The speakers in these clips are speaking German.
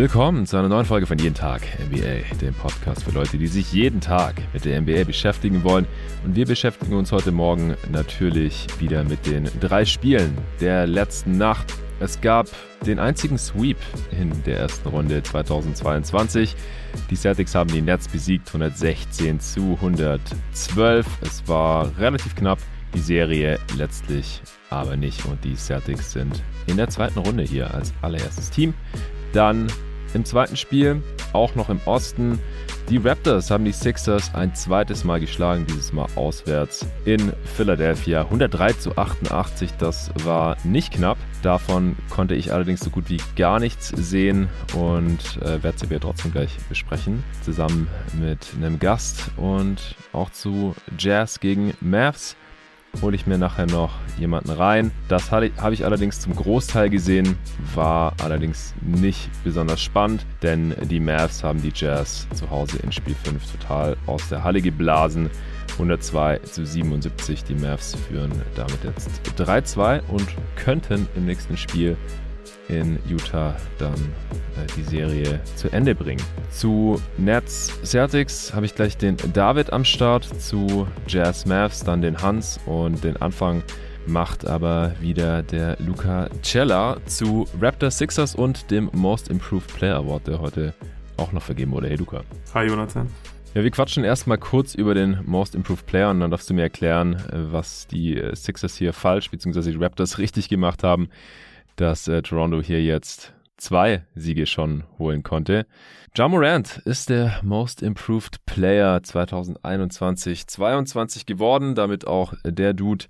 Willkommen zu einer neuen Folge von Jeden Tag NBA, dem Podcast für Leute, die sich jeden Tag mit der NBA beschäftigen wollen. Und wir beschäftigen uns heute Morgen natürlich wieder mit den drei Spielen der letzten Nacht. Es gab den einzigen Sweep in der ersten Runde 2022. Die Celtics haben die Nets besiegt, 116 zu 112. Es war relativ knapp, die Serie letztlich aber nicht. Und die Celtics sind in der zweiten Runde hier als allererstes Team. Dann im zweiten Spiel, auch noch im Osten, die Raptors haben die Sixers ein zweites Mal geschlagen, dieses Mal auswärts in Philadelphia. 103 zu 88, das war nicht knapp. Davon konnte ich allerdings so gut wie gar nichts sehen und äh, werde sie wir trotzdem gleich besprechen. Zusammen mit einem Gast und auch zu Jazz gegen Mavs hole ich mir nachher noch jemanden rein. Das habe ich allerdings zum Großteil gesehen, war allerdings nicht besonders spannend, denn die Mavs haben die Jazz zu Hause in Spiel 5 total aus der Halle geblasen. 102 zu 77. Die Mavs führen damit jetzt 3-2 und könnten im nächsten Spiel in Utah dann äh, die Serie zu Ende bringen. Zu Nets Celtics habe ich gleich den David am Start, zu Jazz Mavs dann den Hans und den Anfang macht aber wieder der Luca Cella zu Raptor Sixers und dem Most Improved Player Award, der heute auch noch vergeben wurde. Hey Luca. Hi Jonathan. Ja, wir quatschen erstmal kurz über den Most Improved Player und dann darfst du mir erklären, äh, was die äh, Sixers hier falsch bzw. die Raptors richtig gemacht haben dass äh, Toronto hier jetzt zwei Siege schon holen konnte. Ja Morant ist der Most Improved Player 2021 22 geworden, damit auch der Dude,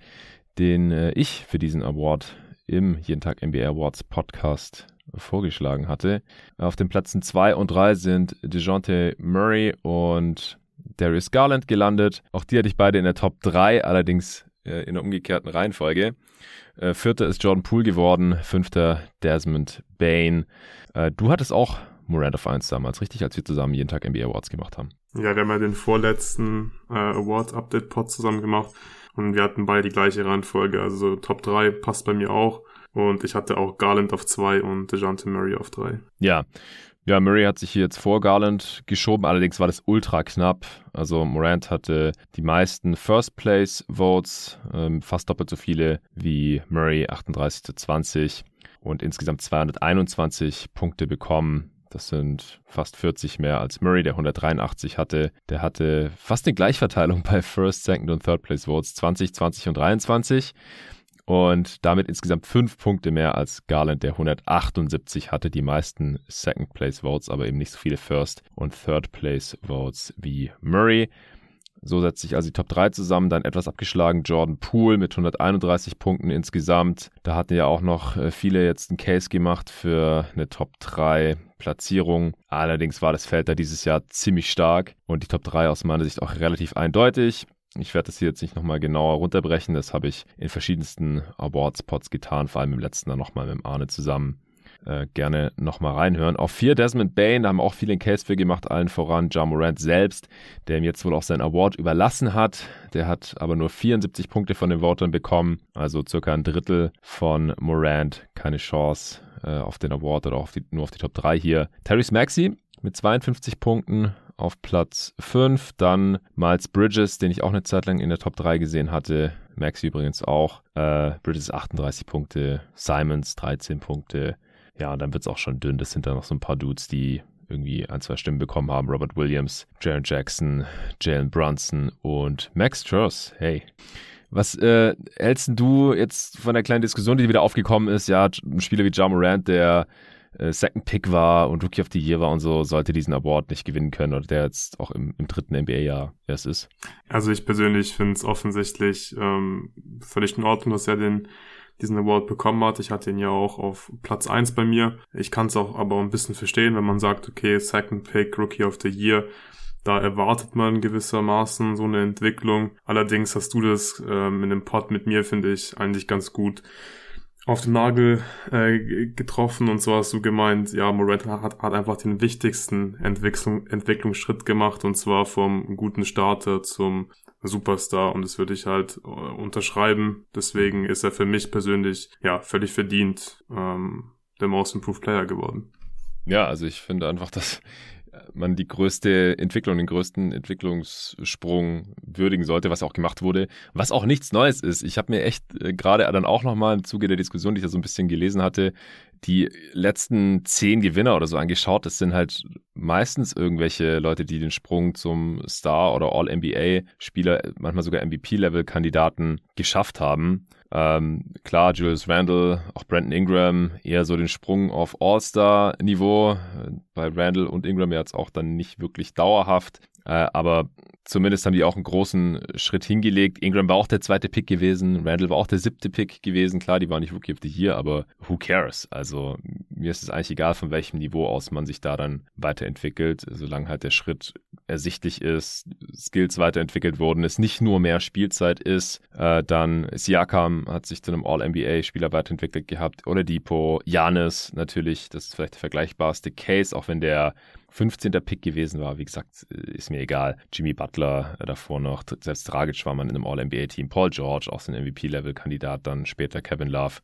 den äh, ich für diesen Award im Jeden Tag NBA Awards Podcast vorgeschlagen hatte. Auf den Plätzen 2 und 3 sind DeJounte Murray und Darius Garland gelandet. Auch die hatte ich beide in der Top 3, allerdings äh, in der umgekehrten Reihenfolge. Äh, Vierter ist Jordan Poole geworden, fünfter Desmond Bain. Äh, du hattest auch Morant of 1 damals, richtig, als wir zusammen jeden Tag NBA Awards gemacht haben. Ja, wir haben ja den vorletzten äh, Awards-Update-Pod zusammen gemacht und wir hatten beide die gleiche Reihenfolge. Also Top 3 passt bei mir auch. Und ich hatte auch Garland auf 2 und DeJounte Murray auf 3. Ja, ja, Murray hat sich hier jetzt vor Garland geschoben, allerdings war das ultra knapp. Also Morant hatte die meisten First Place Votes, ähm, fast doppelt so viele wie Murray, 38 zu 20 und insgesamt 221 Punkte bekommen. Das sind fast 40 mehr als Murray, der 183 hatte. Der hatte fast eine Gleichverteilung bei First, Second und Third Place Votes, 20, 20 und 23 und damit insgesamt fünf Punkte mehr als Garland, der 178 hatte. Die meisten Second Place Votes, aber eben nicht so viele First und Third Place Votes wie Murray. So setzt sich also die Top 3 zusammen, dann etwas abgeschlagen Jordan Poole mit 131 Punkten insgesamt. Da hatten ja auch noch äh, viele jetzt einen Case gemacht für eine Top 3 Platzierung. Allerdings war das Feld da dieses Jahr ziemlich stark und die Top 3 aus meiner Sicht auch relativ eindeutig. Ich werde das hier jetzt nicht nochmal genauer runterbrechen. Das habe ich in verschiedensten Awards-Pods getan, vor allem im letzten Jahr nochmal mit Arne zusammen. Äh, gerne nochmal reinhören. Auf vier Desmond Bain, da haben auch viele einen Case für gemacht, allen voran Ja Morant selbst, der ihm jetzt wohl auch seinen Award überlassen hat. Der hat aber nur 74 Punkte von den Votern bekommen, also circa ein Drittel von Morant. Keine Chance äh, auf den Award oder auf die, nur auf die Top 3 hier. Terry Maxey mit 52 Punkten, auf Platz 5. Dann Miles Bridges, den ich auch eine Zeit lang in der Top 3 gesehen hatte. Max übrigens auch. Äh, Bridges 38 Punkte, Simons 13 Punkte. Ja, und dann wird es auch schon dünn. Das sind dann noch so ein paar Dudes, die irgendwie ein, zwei Stimmen bekommen haben. Robert Williams, Jaron Jackson, Jalen Brunson und Max Truss. Hey. Was äh, hältst du jetzt von der kleinen Diskussion, die wieder aufgekommen ist? Ja, ein Spieler wie Ja Morant, der Second Pick war und Rookie of the Year war und so, sollte diesen Award nicht gewinnen können oder der jetzt auch im, im dritten NBA-Jahr erst ist. Also ich persönlich finde es offensichtlich ähm, völlig in Ordnung, dass er den diesen Award bekommen hat. Ich hatte ihn ja auch auf Platz eins bei mir. Ich kann es auch aber ein bisschen verstehen, wenn man sagt, okay, Second Pick, Rookie of the Year, da erwartet man gewissermaßen so eine Entwicklung. Allerdings hast du das ähm, in dem Pod mit mir, finde ich, eigentlich ganz gut auf den Nagel äh, getroffen und so hast du gemeint, ja, Morant hat, hat einfach den wichtigsten Entwicklung, Entwicklungsschritt gemacht und zwar vom guten Starter zum Superstar und das würde ich halt äh, unterschreiben. Deswegen ist er für mich persönlich ja völlig verdient ähm, der Most Improved Player geworden. Ja, also ich finde einfach, dass man die größte Entwicklung, den größten Entwicklungssprung würdigen sollte, was auch gemacht wurde, was auch nichts Neues ist. Ich habe mir echt äh, gerade dann auch nochmal im Zuge der Diskussion, die ich da so ein bisschen gelesen hatte, die letzten zehn Gewinner oder so angeschaut. Das sind halt meistens irgendwelche Leute, die den Sprung zum Star- oder All-NBA-Spieler, manchmal sogar MVP-Level-Kandidaten geschafft haben. Ähm, klar, Julius Randle, auch Brandon Ingram, eher so den Sprung auf All-Star-Niveau. Bei Randle und Ingram jetzt auch dann nicht wirklich dauerhaft. Äh, aber zumindest haben die auch einen großen Schritt hingelegt. Ingram war auch der zweite Pick gewesen, Randall war auch der siebte Pick gewesen. Klar, die waren nicht Rookie of the Year, aber who cares? Also mir ist es eigentlich egal, von welchem Niveau aus man sich da dann weiterentwickelt, solange halt der Schritt ersichtlich ist, Skills weiterentwickelt wurden, es nicht nur mehr Spielzeit ist, äh, dann Siakam hat sich zu einem All-NBA-Spieler weiterentwickelt gehabt oder Depot, Janis natürlich, das ist vielleicht der vergleichbarste Case, auch wenn der 15. Pick gewesen war. Wie gesagt, ist mir egal. Jimmy Butler äh, davor noch. Selbst Dragic war man in einem All-NBA-Team. Paul George, auch so ein MVP-Level-Kandidat. Dann später Kevin Love.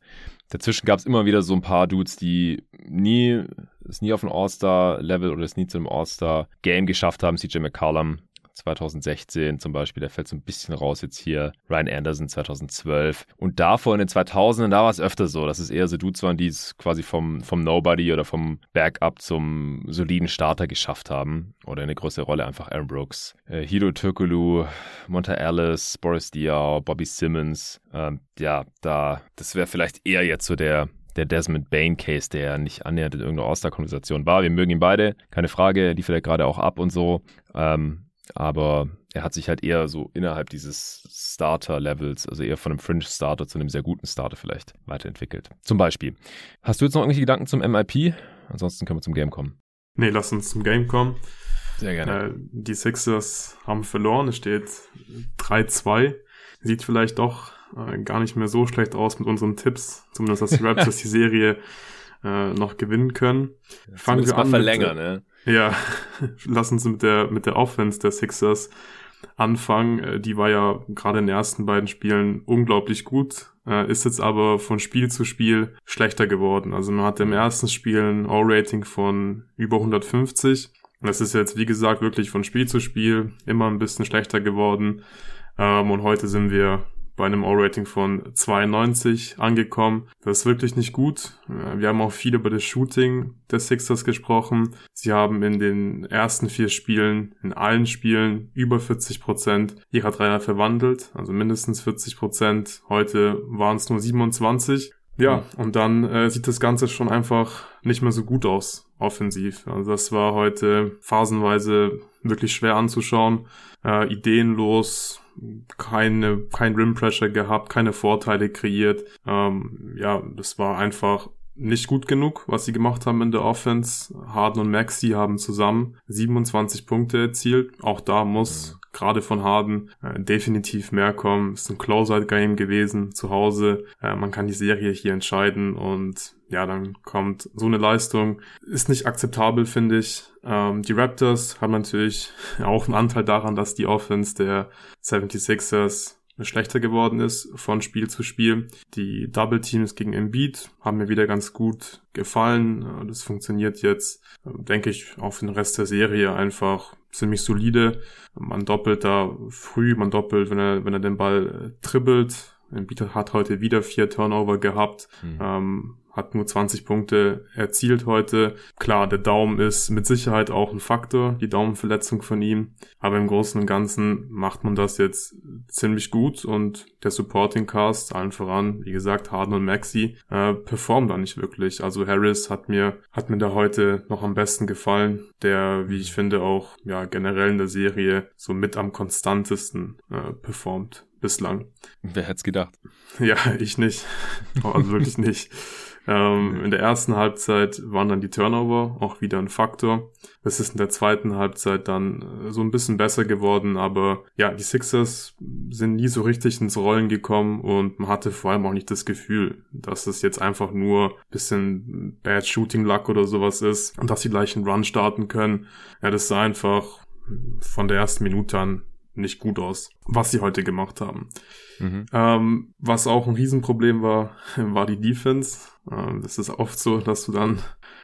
Dazwischen gab es immer wieder so ein paar Dudes, die nie, es nie auf ein All-Star-Level oder es nie zu einem All-Star-Game geschafft haben. CJ McCollum 2016 zum Beispiel, der fällt so ein bisschen raus jetzt hier. Ryan Anderson 2012. Und davor in den 2000ern, da war es öfter so, dass es eher so Dudes waren, die es quasi vom, vom Nobody oder vom Backup zum soliden Starter geschafft haben. Oder eine größere Rolle einfach Aaron Brooks. Äh, Hiro Turkoglu, Monta Ellis, Boris Diaw, Bobby Simmons. Ähm, ja, da, das wäre vielleicht eher jetzt so der, der Desmond Bain Case, der nicht annähernd in irgendeiner All-Star-Konversation war. Wir mögen ihn beide, keine Frage, liefert er gerade auch ab und so. Ähm, aber er hat sich halt eher so innerhalb dieses Starter-Levels, also eher von einem Fringe-Starter zu einem sehr guten Starter vielleicht weiterentwickelt. Zum Beispiel. Hast du jetzt noch irgendwelche Gedanken zum MIP? Ansonsten können wir zum Game kommen. Nee, lass uns zum Game kommen. Sehr gerne. Äh, die Sixers haben verloren. Es steht 3-2. Sieht vielleicht doch äh, gar nicht mehr so schlecht aus mit unseren Tipps. Zumindest, dass die Raptors die Serie äh, noch gewinnen können. Fangen wir an. verlängern, ne? Ja, lass uns mit der, mit der Offense der Sixers anfangen. Äh, die war ja gerade in den ersten beiden Spielen unglaublich gut, äh, ist jetzt aber von Spiel zu Spiel schlechter geworden. Also man hatte im ersten Spiel ein O-Rating von über 150. Das ist jetzt, wie gesagt, wirklich von Spiel zu Spiel immer ein bisschen schlechter geworden. Ähm, und heute sind wir bei einem O-Rating von 92 angekommen. Das ist wirklich nicht gut. Wir haben auch viel über das Shooting des Sixers gesprochen. Sie haben in den ersten vier Spielen, in allen Spielen, über 40 Prozent ihrer Dreier verwandelt. Also mindestens 40 Prozent. Heute waren es nur 27. Ja, und dann äh, sieht das Ganze schon einfach nicht mehr so gut aus, offensiv. Also das war heute phasenweise wirklich schwer anzuschauen, äh, ideenlos, keine, kein Rim Pressure gehabt, keine Vorteile kreiert. Ähm, ja, das war einfach nicht gut genug, was sie gemacht haben in der Offense. Harden und Maxi haben zusammen 27 Punkte erzielt. Auch da muss. Gerade von Harden äh, definitiv mehr kommen. Ist ein Closeout-Game gewesen zu Hause. Äh, man kann die Serie hier entscheiden und ja, dann kommt so eine Leistung. Ist nicht akzeptabel, finde ich. Ähm, die Raptors haben natürlich auch einen Anteil daran, dass die Offense der 76ers schlechter geworden ist von Spiel zu Spiel. Die Double Teams gegen Embiid haben mir wieder ganz gut gefallen. Das funktioniert jetzt, denke ich, auch für den Rest der Serie einfach ziemlich solide. Man doppelt da früh, man doppelt, wenn er, wenn er den Ball dribbelt. Embiid hat heute wieder vier Turnover gehabt. Mhm. Ähm, hat nur 20 Punkte erzielt heute. Klar, der Daumen ist mit Sicherheit auch ein Faktor, die Daumenverletzung von ihm. Aber im Großen und Ganzen macht man das jetzt ziemlich gut und der Supporting Cast, allen voran, wie gesagt, Harden und Maxi, äh, performt da nicht wirklich. Also Harris hat mir, hat mir da heute noch am besten gefallen, der, wie ich finde, auch, ja, generell in der Serie so mit am konstantesten äh, performt bislang. Wer hätte es gedacht? Ja, ich nicht. Also wirklich nicht. Ähm, in der ersten Halbzeit waren dann die Turnover auch wieder ein Faktor. Es ist in der zweiten Halbzeit dann äh, so ein bisschen besser geworden, aber ja, die Sixers sind nie so richtig ins Rollen gekommen und man hatte vor allem auch nicht das Gefühl, dass es jetzt einfach nur bisschen Bad Shooting Luck oder sowas ist und dass sie gleich einen Run starten können. Ja, das sah einfach von der ersten Minute an nicht gut aus, was sie heute gemacht haben. Mhm. Ähm, was auch ein Riesenproblem war, war die Defense. Ähm, das ist oft so, dass du dann,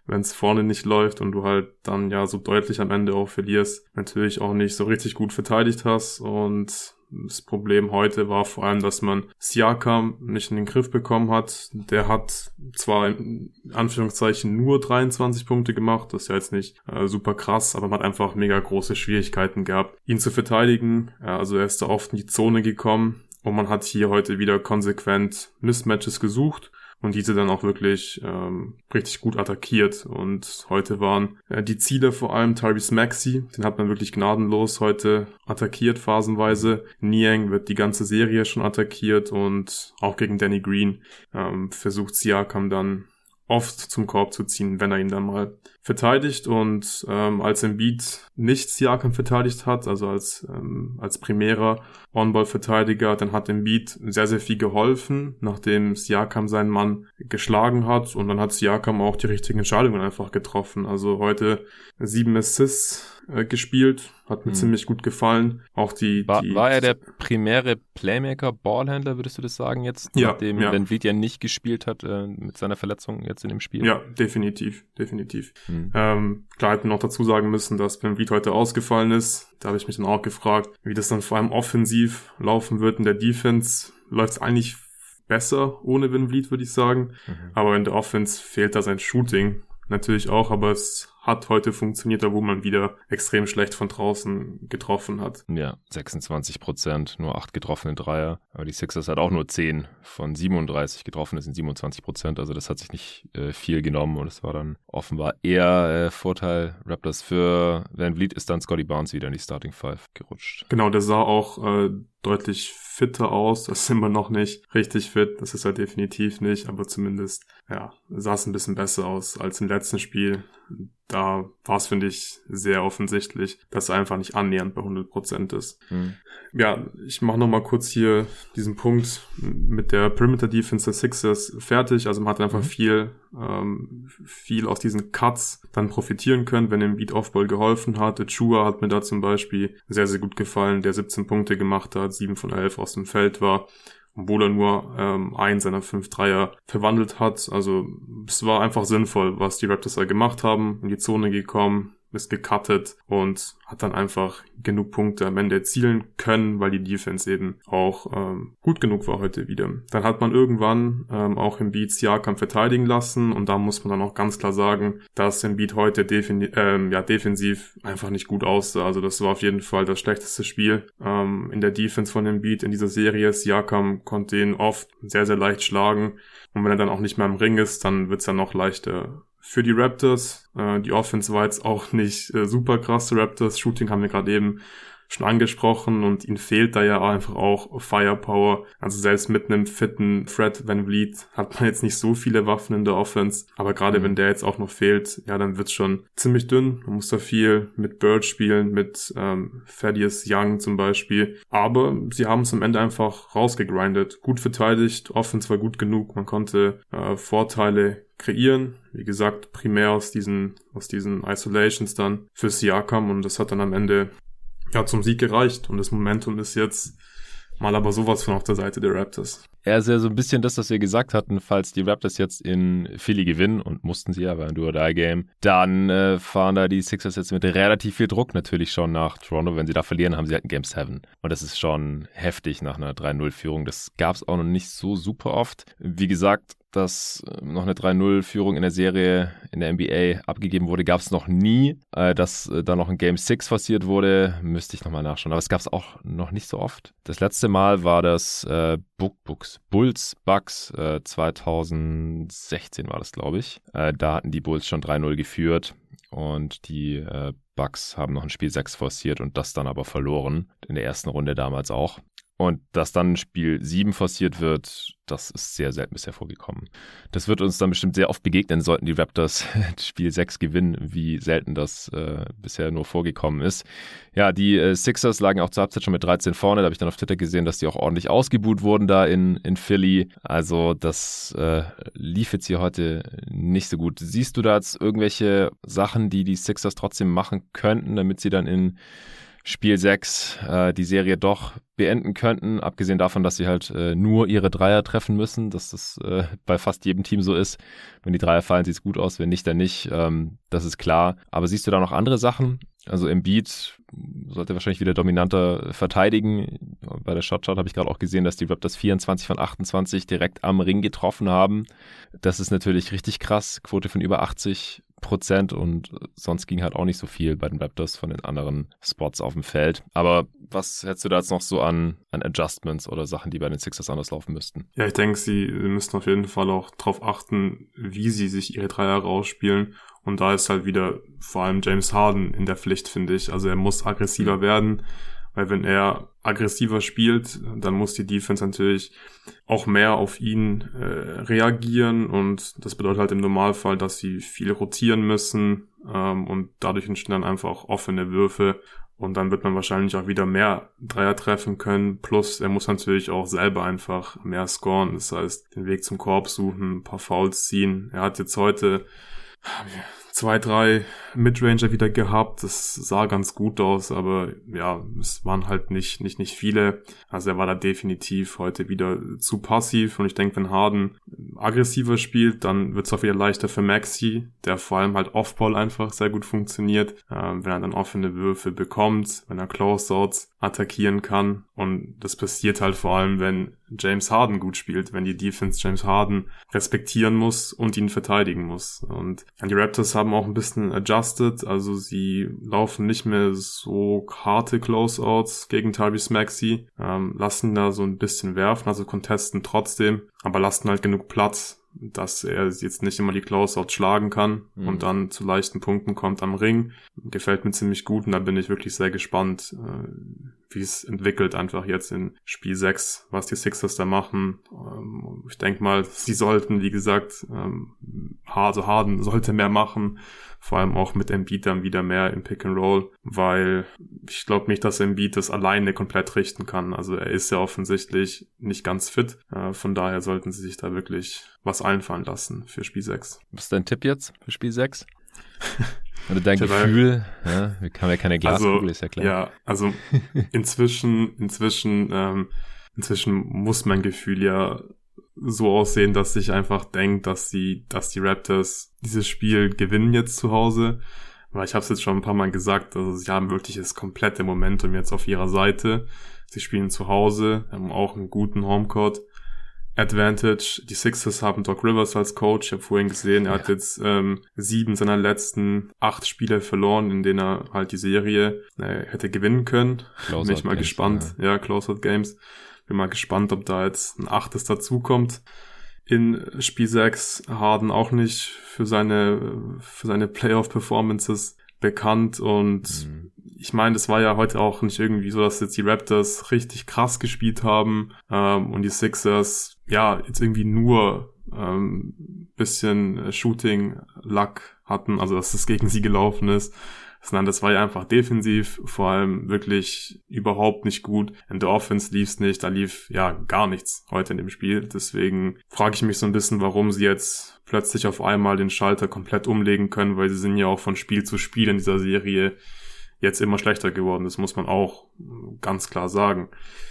wenn es vorne nicht läuft und du halt dann ja so deutlich am Ende auch verlierst, natürlich auch nicht so richtig gut verteidigt hast und das Problem heute war vor allem, dass man Siakam nicht in den Griff bekommen hat. Der hat zwar in Anführungszeichen nur 23 Punkte gemacht, das ist ja jetzt nicht äh, super krass, aber man hat einfach mega große Schwierigkeiten gehabt, ihn zu verteidigen. Ja, also er ist da oft in die Zone gekommen und man hat hier heute wieder konsequent Mismatches gesucht und diese dann auch wirklich ähm, richtig gut attackiert. Und heute waren äh, die Ziele vor allem Tyrese Maxi, den hat man wirklich gnadenlos heute attackiert phasenweise. Niang wird die ganze Serie schon attackiert und auch gegen Danny Green ähm, versucht Siakam dann oft zum Korb zu ziehen, wenn er ihn dann mal verteidigt und ähm, als Embiid nicht Siakam verteidigt hat, also als, ähm, als primärer On-Ball-Verteidiger, dann hat Embiid sehr, sehr viel geholfen, nachdem Siakam seinen Mann geschlagen hat und dann hat Siakam auch die richtigen Entscheidungen einfach getroffen. Also heute sieben Assists äh, gespielt, hat mir hm. ziemlich gut gefallen. Auch die, war, die war er der primäre Playmaker, Ballhändler, würdest du das sagen jetzt? Ja, nachdem ja. Van Vliet ja nicht gespielt hat äh, mit seiner Verletzung jetzt in dem Spiel. Ja, definitiv, definitiv. Hm. Ähm, klar hätten wir noch dazu sagen müssen, dass Van Vliet heute ausgefallen ist. Da habe ich mich dann auch gefragt, wie das dann vor allem offensiv laufen wird in der Defense. Läuft es eigentlich besser ohne Van Vliet, würde ich sagen. Mhm. Aber in der Offense fehlt da sein Shooting natürlich auch, aber es hat heute funktioniert, da wo man wieder extrem schlecht von draußen getroffen hat. Ja, 26 Prozent, nur 8 getroffene Dreier. Aber die Sixers hat auch nur 10 von 37 getroffen, das sind 27 Prozent. Also das hat sich nicht äh, viel genommen und es war dann offenbar eher äh, Vorteil Raptors für Van Vliet ist dann Scotty Barnes wieder in die Starting Five gerutscht. Genau, der sah auch äh, deutlich fitter aus. Das ist immer noch nicht richtig fit. Das ist er definitiv nicht, aber zumindest, ja, sah es ein bisschen besser aus als im letzten Spiel da war es, finde ich, sehr offensichtlich, dass er einfach nicht annähernd bei 100% ist. Mhm. Ja, ich mache nochmal kurz hier diesen Punkt mit der Perimeter Defense der Sixers fertig. Also man hat einfach mhm. viel, ähm, viel aus diesen Cuts dann profitieren können, wenn dem Beat Offball geholfen hat. Chua hat mir da zum Beispiel sehr, sehr gut gefallen, der 17 Punkte gemacht hat, 7 von 11 aus dem Feld war obwohl er nur ähm, einen seiner fünf Dreier verwandelt hat. Also es war einfach sinnvoll, was die Raptors da gemacht haben, in die Zone gekommen, ist gecuttet und hat dann einfach genug Punkte am Ende erzielen können, weil die Defense eben auch ähm, gut genug war heute wieder. Dann hat man irgendwann ähm, auch im Beat Siakam verteidigen lassen und da muss man dann auch ganz klar sagen, dass im Beat heute ähm, ja, defensiv einfach nicht gut aussah. Also das war auf jeden Fall das schlechteste Spiel ähm, in der Defense von dem Beat in dieser Serie. Siakam konnte ihn oft sehr, sehr leicht schlagen und wenn er dann auch nicht mehr im Ring ist, dann wird's ja noch leichter für die Raptors. Äh, die Offense war jetzt auch nicht äh, super krass. Raptors Shooting haben wir gerade eben schon angesprochen und ihnen fehlt da ja einfach auch Firepower. Also selbst mit einem fitten Fred Van Vliet hat man jetzt nicht so viele Waffen in der Offense. Aber gerade mhm. wenn der jetzt auch noch fehlt, ja, dann wird's schon ziemlich dünn. Man muss da viel mit Bird spielen, mit ähm, Thaddeus Young zum Beispiel. Aber sie haben es am Ende einfach rausgegrindet. Gut verteidigt, Offense war gut genug. Man konnte äh, Vorteile kreieren. Wie gesagt, primär aus diesen, aus diesen Isolations dann für Siakam und das hat dann am Ende ja zum Sieg gereicht und das Momentum ist jetzt mal aber sowas von auf der Seite der Raptors. Er ist ja so ein bisschen das, was wir gesagt hatten, falls die Raptors jetzt in Philly gewinnen und mussten sie ja, war ein Do-or-Die-Game, dann äh, fahren da die Sixers jetzt mit relativ viel Druck natürlich schon nach Toronto. Wenn sie da verlieren, haben sie halt ein Game 7. Und das ist schon heftig nach einer 3-0-Führung. Das gab es auch noch nicht so super oft. Wie gesagt, dass äh, noch eine 3-0-Führung in der Serie in der NBA abgegeben wurde, gab es noch nie. Äh, dass äh, da noch ein Game 6 forciert wurde, müsste ich nochmal nachschauen. Aber es gab es auch noch nicht so oft. Das letzte Mal war das äh, Book Books, Bulls Bucks äh, 2016 war das, glaube ich. Äh, da hatten die Bulls schon 3-0 geführt und die äh, Bucks haben noch ein Spiel 6 forciert und das dann aber verloren. In der ersten Runde damals auch. Und dass dann Spiel 7 forciert wird, das ist sehr selten bisher vorgekommen. Das wird uns dann bestimmt sehr oft begegnen, sollten die Raptors Spiel 6 gewinnen, wie selten das äh, bisher nur vorgekommen ist. Ja, die äh, Sixers lagen auch zur Halbzeit schon mit 13 vorne. Da habe ich dann auf Twitter gesehen, dass die auch ordentlich ausgebuht wurden da in, in Philly. Also das äh, lief jetzt hier heute nicht so gut. Siehst du da jetzt irgendwelche Sachen, die die Sixers trotzdem machen könnten, damit sie dann in Spiel 6 äh, die Serie doch beenden könnten, abgesehen davon, dass sie halt äh, nur ihre Dreier treffen müssen, dass das äh, bei fast jedem Team so ist. Wenn die Dreier fallen, sieht es gut aus, wenn nicht, dann nicht. Ähm, das ist klar. Aber siehst du da noch andere Sachen? Also Embiid sollte wahrscheinlich wieder dominanter verteidigen. Bei der Shotshot habe ich gerade auch gesehen, dass die Raptors 24 von 28 direkt am Ring getroffen haben. Das ist natürlich richtig krass. Quote von über 80 Prozent und sonst ging halt auch nicht so viel bei den Raptors von den anderen Spots auf dem Feld. Aber was hättest du da jetzt noch so an, an Adjustments oder Sachen, die bei den Sixers anders laufen müssten? Ja, ich denke, sie müssten auf jeden Fall auch darauf achten, wie sie sich ihre Dreier rausspielen. Und da ist halt wieder vor allem James Harden in der Pflicht, finde ich. Also er muss aggressiver mhm. werden, weil wenn er aggressiver spielt, dann muss die Defense natürlich auch mehr auf ihn äh, reagieren und das bedeutet halt im Normalfall, dass sie viel rotieren müssen ähm, und dadurch entstehen dann einfach offene Würfe und dann wird man wahrscheinlich auch wieder mehr Dreier treffen können. Plus, er muss natürlich auch selber einfach mehr scoren. Das heißt, den Weg zum Korb suchen, ein paar Fouls ziehen. Er hat jetzt heute zwei, drei Midranger wieder gehabt. Das sah ganz gut aus, aber ja, es waren halt nicht, nicht, nicht viele. Also er war da definitiv heute wieder zu passiv und ich denke, wenn Harden aggressiver spielt, dann wird es auch wieder leichter für Maxi, der vor allem halt Offball einfach sehr gut funktioniert. Ähm, wenn er dann offene Würfe bekommt, wenn er Closeouts attackieren kann und das passiert halt vor allem, wenn James Harden gut spielt, wenn die Defense James Harden respektieren muss und ihn verteidigen muss. Und die Raptors haben auch ein bisschen adjusted, also sie laufen nicht mehr so harte Closeouts gegen Tyrese Maxey, ähm, lassen da so ein bisschen werfen, also contesten trotzdem, aber lassen halt genug Platz, dass er jetzt nicht immer die Closeouts schlagen kann mhm. und dann zu leichten Punkten kommt am Ring. Gefällt mir ziemlich gut und da bin ich wirklich sehr gespannt, äh, wie es entwickelt einfach jetzt in Spiel 6, was die Sixers da machen. Ähm, ich denke mal, sie sollten, wie gesagt, ähm, also Harden sollte mehr machen vor allem auch mit Embiid dann wieder mehr im Pick and Roll, weil ich glaube nicht, dass Embiid das alleine komplett richten kann. Also er ist ja offensichtlich nicht ganz fit. Äh, von daher sollten sie sich da wirklich was einfallen lassen für Spiel 6. Was ist dein Tipp jetzt für Spiel 6? Oder dein Gefühl, ja, wir haben ja keine Glaskugel, also, ist ja klar. Ja, also inzwischen, inzwischen, ähm, inzwischen muss mein Gefühl ja so aussehen, dass ich einfach denke, dass die, dass die Raptors dieses Spiel gewinnen jetzt zu Hause. Weil ich habe es jetzt schon ein paar Mal gesagt, also sie haben wirklich das komplette Momentum jetzt auf ihrer Seite. Sie spielen zu Hause, haben auch einen guten Homecourt. Advantage. Die Sixers haben Doc Rivers als Coach. Ich habe vorhin gesehen, er ja. hat jetzt ähm, sieben seiner letzten acht Spiele verloren, in denen er halt die Serie äh, hätte gewinnen können. Close Bin ich mal Games, gespannt. Ja, ja Close-Out Games. Bin mal gespannt, ob da jetzt ein achtes dazukommt. In Spiel 6 Harden auch nicht für seine, für seine Playoff-Performances bekannt und mhm. ich meine, es war ja heute auch nicht irgendwie so, dass jetzt die Raptors richtig krass gespielt haben ähm, und die Sixers ja jetzt irgendwie nur ähm, bisschen Shooting-Luck hatten, also dass es gegen sie gelaufen ist sondern das war ja einfach defensiv, vor allem wirklich überhaupt nicht gut. In der Offense lief's nicht, da lief ja gar nichts heute in dem Spiel. Deswegen frage ich mich so ein bisschen, warum sie jetzt plötzlich auf einmal den Schalter komplett umlegen können, weil sie sind ja auch von Spiel zu Spiel in dieser Serie jetzt immer schlechter geworden. Das muss man auch ganz klar sagen.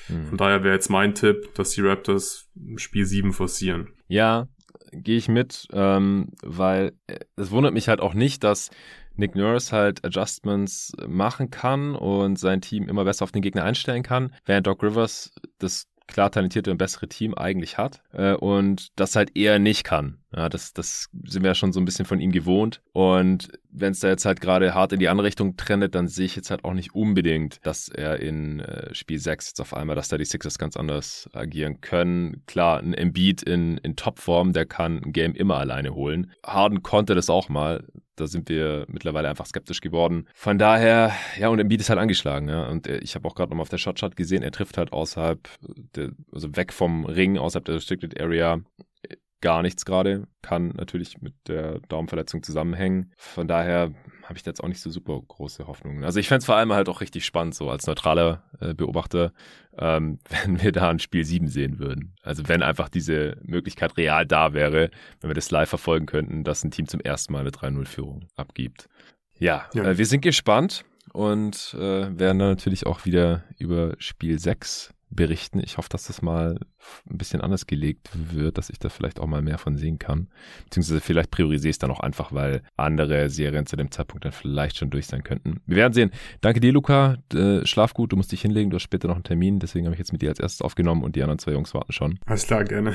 Mhm. Von daher wäre jetzt mein Tipp, dass die Raptors Spiel 7 forcieren. Ja, gehe ich mit, ähm, weil äh, es wundert mich halt auch nicht, dass Nick Nurse halt Adjustments machen kann und sein Team immer besser auf den Gegner einstellen kann, während Doc Rivers das klar talentierte und bessere Team eigentlich hat äh, und das halt eher nicht kann. Ja, das, das sind wir ja schon so ein bisschen von ihm gewohnt. Und wenn es da jetzt halt gerade hart in die andere Richtung trendet, dann sehe ich jetzt halt auch nicht unbedingt, dass er in äh, Spiel 6 jetzt auf einmal, dass da die Sixers ganz anders agieren können. Klar, ein Embiid in, in Topform, der kann ein Game immer alleine holen. Harden konnte das auch mal. Da sind wir mittlerweile einfach skeptisch geworden. Von daher, ja, und Embiid ist halt angeschlagen, ja. Und äh, ich habe auch gerade nochmal auf der Shotchart gesehen, er trifft halt außerhalb, der, also weg vom Ring, außerhalb der Restricted Area gar nichts gerade. Kann natürlich mit der Daumenverletzung zusammenhängen. Von daher habe ich da jetzt auch nicht so super große Hoffnungen. Also ich fände es vor allem halt auch richtig spannend, so als neutraler äh, Beobachter, ähm, wenn wir da ein Spiel 7 sehen würden. Also wenn einfach diese Möglichkeit real da wäre, wenn wir das live verfolgen könnten, dass ein Team zum ersten Mal eine 3-0-Führung abgibt. Ja, ja. Äh, wir sind gespannt und äh, werden dann natürlich auch wieder über Spiel 6 berichten. Ich hoffe, dass das mal ein bisschen anders gelegt wird, dass ich da vielleicht auch mal mehr von sehen kann. Beziehungsweise vielleicht priorisiere ich es dann auch einfach, weil andere Serien zu dem Zeitpunkt dann vielleicht schon durch sein könnten. Wir werden sehen. Danke dir, Luca. Äh, schlaf gut, du musst dich hinlegen, du hast später noch einen Termin, deswegen habe ich jetzt mit dir als erstes aufgenommen und die anderen zwei Jungs warten schon. Alles klar, gerne.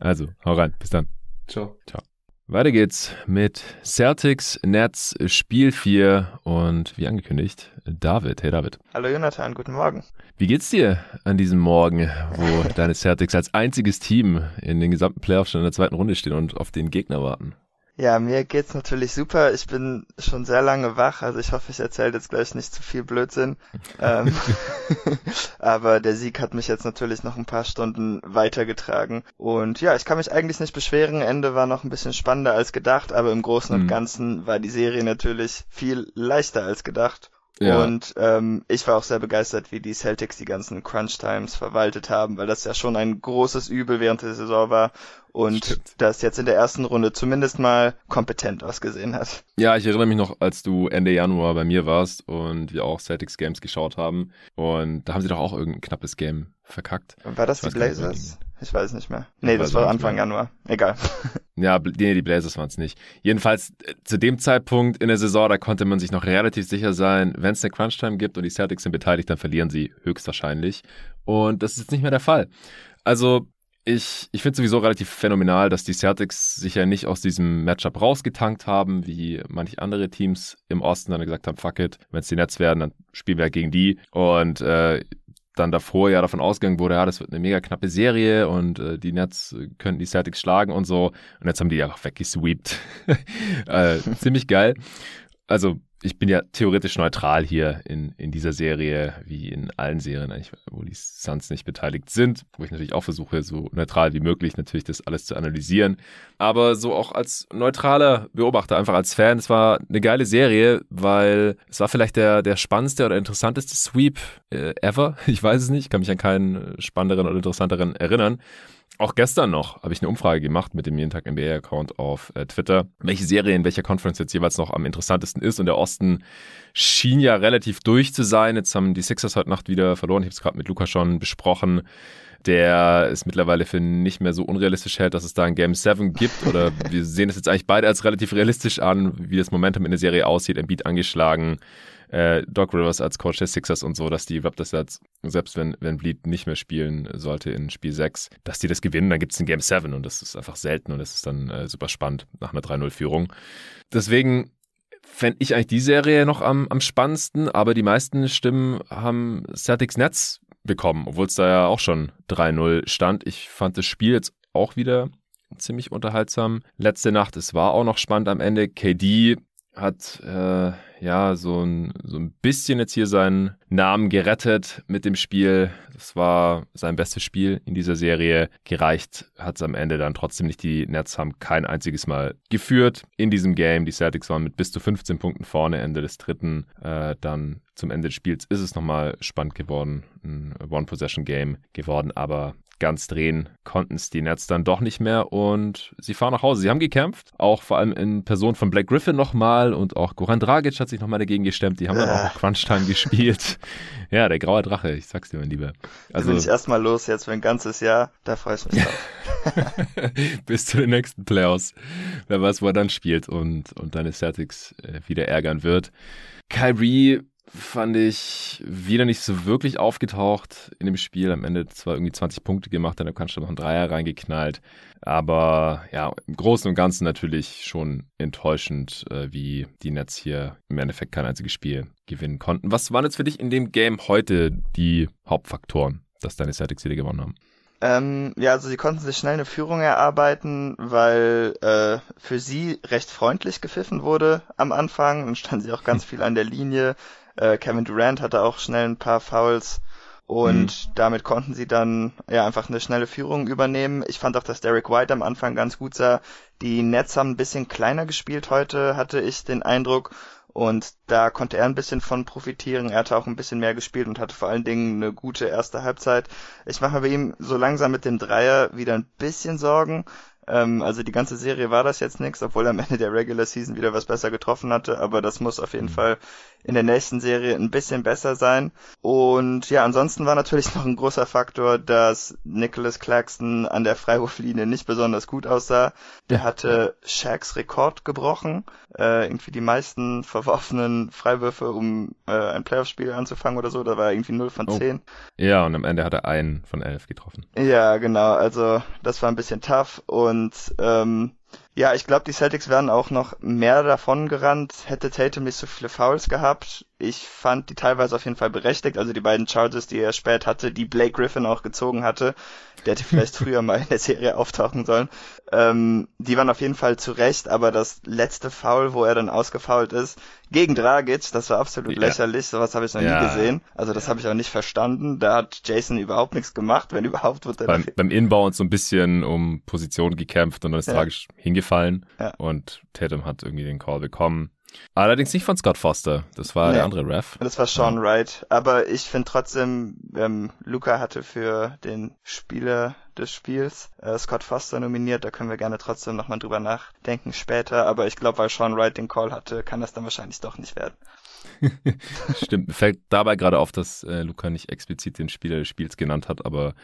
Also, hau rein. Bis dann. Ciao. Ciao. Weiter geht's mit Celtics Nets Spiel 4 und wie angekündigt, David. Hey David. Hallo Jonathan, guten Morgen. Wie geht's dir an diesem Morgen, wo deine Celtics als einziges Team in den gesamten Playoffs schon in der zweiten Runde stehen und auf den Gegner warten? Ja, mir geht's natürlich super. Ich bin schon sehr lange wach, also ich hoffe, ich erzähle jetzt gleich nicht zu viel Blödsinn. ähm, aber der Sieg hat mich jetzt natürlich noch ein paar Stunden weitergetragen. Und ja, ich kann mich eigentlich nicht beschweren. Ende war noch ein bisschen spannender als gedacht, aber im Großen und mhm. Ganzen war die Serie natürlich viel leichter als gedacht. Ja. Und ähm, ich war auch sehr begeistert, wie die Celtics die ganzen Crunch Times verwaltet haben, weil das ja schon ein großes Übel während der Saison war und Stimmt. das jetzt in der ersten Runde zumindest mal kompetent ausgesehen hat. Ja, ich erinnere mich noch, als du Ende Januar bei mir warst und wir auch Celtics Games geschaut haben und da haben sie doch auch irgendein knappes Game verkackt. War das die Blazers? Ich weiß nicht mehr. Nee, das war Anfang Januar. Egal. Ja, nee, die Blazers waren es nicht. Jedenfalls äh, zu dem Zeitpunkt in der Saison, da konnte man sich noch relativ sicher sein, wenn es eine Crunch-Time gibt und die Celtics sind beteiligt, dann verlieren sie höchstwahrscheinlich. Und das ist jetzt nicht mehr der Fall. Also ich, ich finde sowieso relativ phänomenal, dass die Celtics sich ja nicht aus diesem Matchup rausgetankt haben, wie manche andere Teams im Osten dann gesagt haben, fuck it, wenn es die Nets werden, dann spielen wir gegen die. Und äh, dann davor ja davon ausgegangen wurde, ja, das wird eine mega knappe Serie und äh, die Nets könnten die Celtics schlagen und so. Und jetzt haben die einfach weggesweept. äh, ziemlich geil. Also ich bin ja theoretisch neutral hier in, in dieser Serie, wie in allen Serien eigentlich, wo die Suns nicht beteiligt sind, wo ich natürlich auch versuche, so neutral wie möglich natürlich das alles zu analysieren. Aber so auch als neutraler Beobachter, einfach als Fan, es war eine geile Serie, weil es war vielleicht der, der spannendste oder interessanteste Sweep äh, ever. Ich weiß es nicht, kann mich an keinen spannenderen oder interessanteren erinnern. Auch gestern noch habe ich eine Umfrage gemacht mit dem Jeden Tag NBA-Account auf äh, Twitter, welche Serie in welcher Conference jetzt jeweils noch am interessantesten ist. Und der Osten schien ja relativ durch zu sein. Jetzt haben die Sixers heute Nacht wieder verloren. Ich habe es gerade mit Luca schon besprochen. Der es mittlerweile für nicht mehr so unrealistisch hält, dass es da ein Game 7 gibt. Oder wir sehen es jetzt eigentlich beide als relativ realistisch an, wie das Momentum in der Serie aussieht. Ein Beat angeschlagen äh, Doc Rivers als Coach der Sixers und so, dass die Raptors jetzt, selbst wenn, wenn Bleed nicht mehr spielen sollte in Spiel 6, dass die das gewinnen, dann gibt es ein Game 7 und das ist einfach selten und das ist dann äh, super spannend nach einer 3-0-Führung. Deswegen fände ich eigentlich die Serie noch am, am spannendsten, aber die meisten Stimmen haben Celtics Nets bekommen, obwohl es da ja auch schon 3-0 stand. Ich fand das Spiel jetzt auch wieder ziemlich unterhaltsam. Letzte Nacht, es war auch noch spannend am Ende. KD hat äh, ja so ein, so ein bisschen jetzt hier seinen Namen gerettet mit dem Spiel. Das war sein bestes Spiel in dieser Serie. Gereicht hat es am Ende dann trotzdem nicht. Die Nets haben kein einziges Mal geführt in diesem Game. Die Celtics waren mit bis zu 15 Punkten vorne, Ende des dritten. Äh, dann zum Ende des Spiels ist es nochmal spannend geworden. Ein One-Possession-Game geworden, aber ganz drehen konnten es die Nets dann doch nicht mehr und sie fahren nach Hause. Sie haben gekämpft, auch vor allem in Person von Black Griffin nochmal und auch Goran Dragic hat sich nochmal dagegen gestemmt. Die haben dann auch Crunch Time gespielt. Ja, der graue Drache, ich sag's dir, mein Lieber. Also bin ich erstmal los jetzt für ein ganzes Jahr, da freue ich mich drauf. Bis zu den nächsten Playoffs. Wer weiß, wo er dann spielt und, und deine Celtics äh, wieder ärgern wird. Kyrie fand ich wieder nicht so wirklich aufgetaucht in dem Spiel. Am Ende zwar irgendwie 20 Punkte gemacht, dann kannst du noch einen Dreier reingeknallt. Aber ja, im Großen und Ganzen natürlich schon enttäuschend, äh, wie die Nets hier im Endeffekt kein einziges Spiel gewinnen konnten. Was waren jetzt für dich in dem Game heute die Hauptfaktoren, dass deine Celtics wieder gewonnen haben? Ähm, ja, also sie konnten sich schnell eine Führung erarbeiten, weil äh, für sie recht freundlich gepfiffen wurde am Anfang. Dann standen sie auch ganz viel an der Linie. Äh, Kevin Durant hatte auch schnell ein paar Fouls und mhm. damit konnten sie dann ja einfach eine schnelle Führung übernehmen. Ich fand auch, dass Derek White am Anfang ganz gut sah. Die Nets haben ein bisschen kleiner gespielt heute, hatte ich den Eindruck. Und da konnte er ein bisschen von profitieren. Er hatte auch ein bisschen mehr gespielt und hatte vor allen Dingen eine gute erste Halbzeit. Ich mache mir bei ihm so langsam mit dem Dreier wieder ein bisschen Sorgen. Ähm, also die ganze Serie war das jetzt nichts, obwohl er am Ende der Regular Season wieder was besser getroffen hatte, aber das muss auf jeden mhm. Fall in der nächsten Serie ein bisschen besser sein. Und ja, ansonsten war natürlich noch ein großer Faktor, dass Nicholas Claxton an der Freiwurflinie nicht besonders gut aussah. Der hatte Shaqs Rekord gebrochen, äh, irgendwie die meisten verworfenen Freiwürfe, um äh, ein Playoff-Spiel anzufangen oder so. Da war er irgendwie 0 von 10. Oh. Ja, und am Ende hat er einen von 11 getroffen. Ja, genau. Also das war ein bisschen tough und ähm, ja, ich glaube, die Celtics wären auch noch mehr davon gerannt, hätte Tatum nicht so viele Fouls gehabt. Ich fand die teilweise auf jeden Fall berechtigt. Also die beiden Charges, die er spät hatte, die Blake Griffin auch gezogen hatte, der hätte vielleicht früher mal in der Serie auftauchen sollen. Ähm, die waren auf jeden Fall zurecht, aber das letzte Foul, wo er dann ausgefault ist, gegen Dragic, das war absolut ja. lächerlich. Sowas habe ich noch ja. nie gesehen. Also das ja. habe ich auch nicht verstanden. Da hat Jason überhaupt nichts gemacht, wenn überhaupt wird er beim, beim Inbau und so ein bisschen um Position gekämpft und dann ist Dragic hingefallen und Tatum hat irgendwie den Call bekommen. Allerdings nicht von Scott Foster. Das war nee, der andere Ref. Das war Sean. Wright. Aber ich finde trotzdem, ähm, Luca hatte für den Spieler des Spiels äh, Scott Foster nominiert. Da können wir gerne trotzdem nochmal drüber nachdenken später. Aber ich glaube, weil Sean Wright den Call hatte, kann das dann wahrscheinlich doch nicht werden. Stimmt, mir fällt dabei gerade auf, dass äh, Luca nicht explizit den Spieler des Spiels genannt hat, aber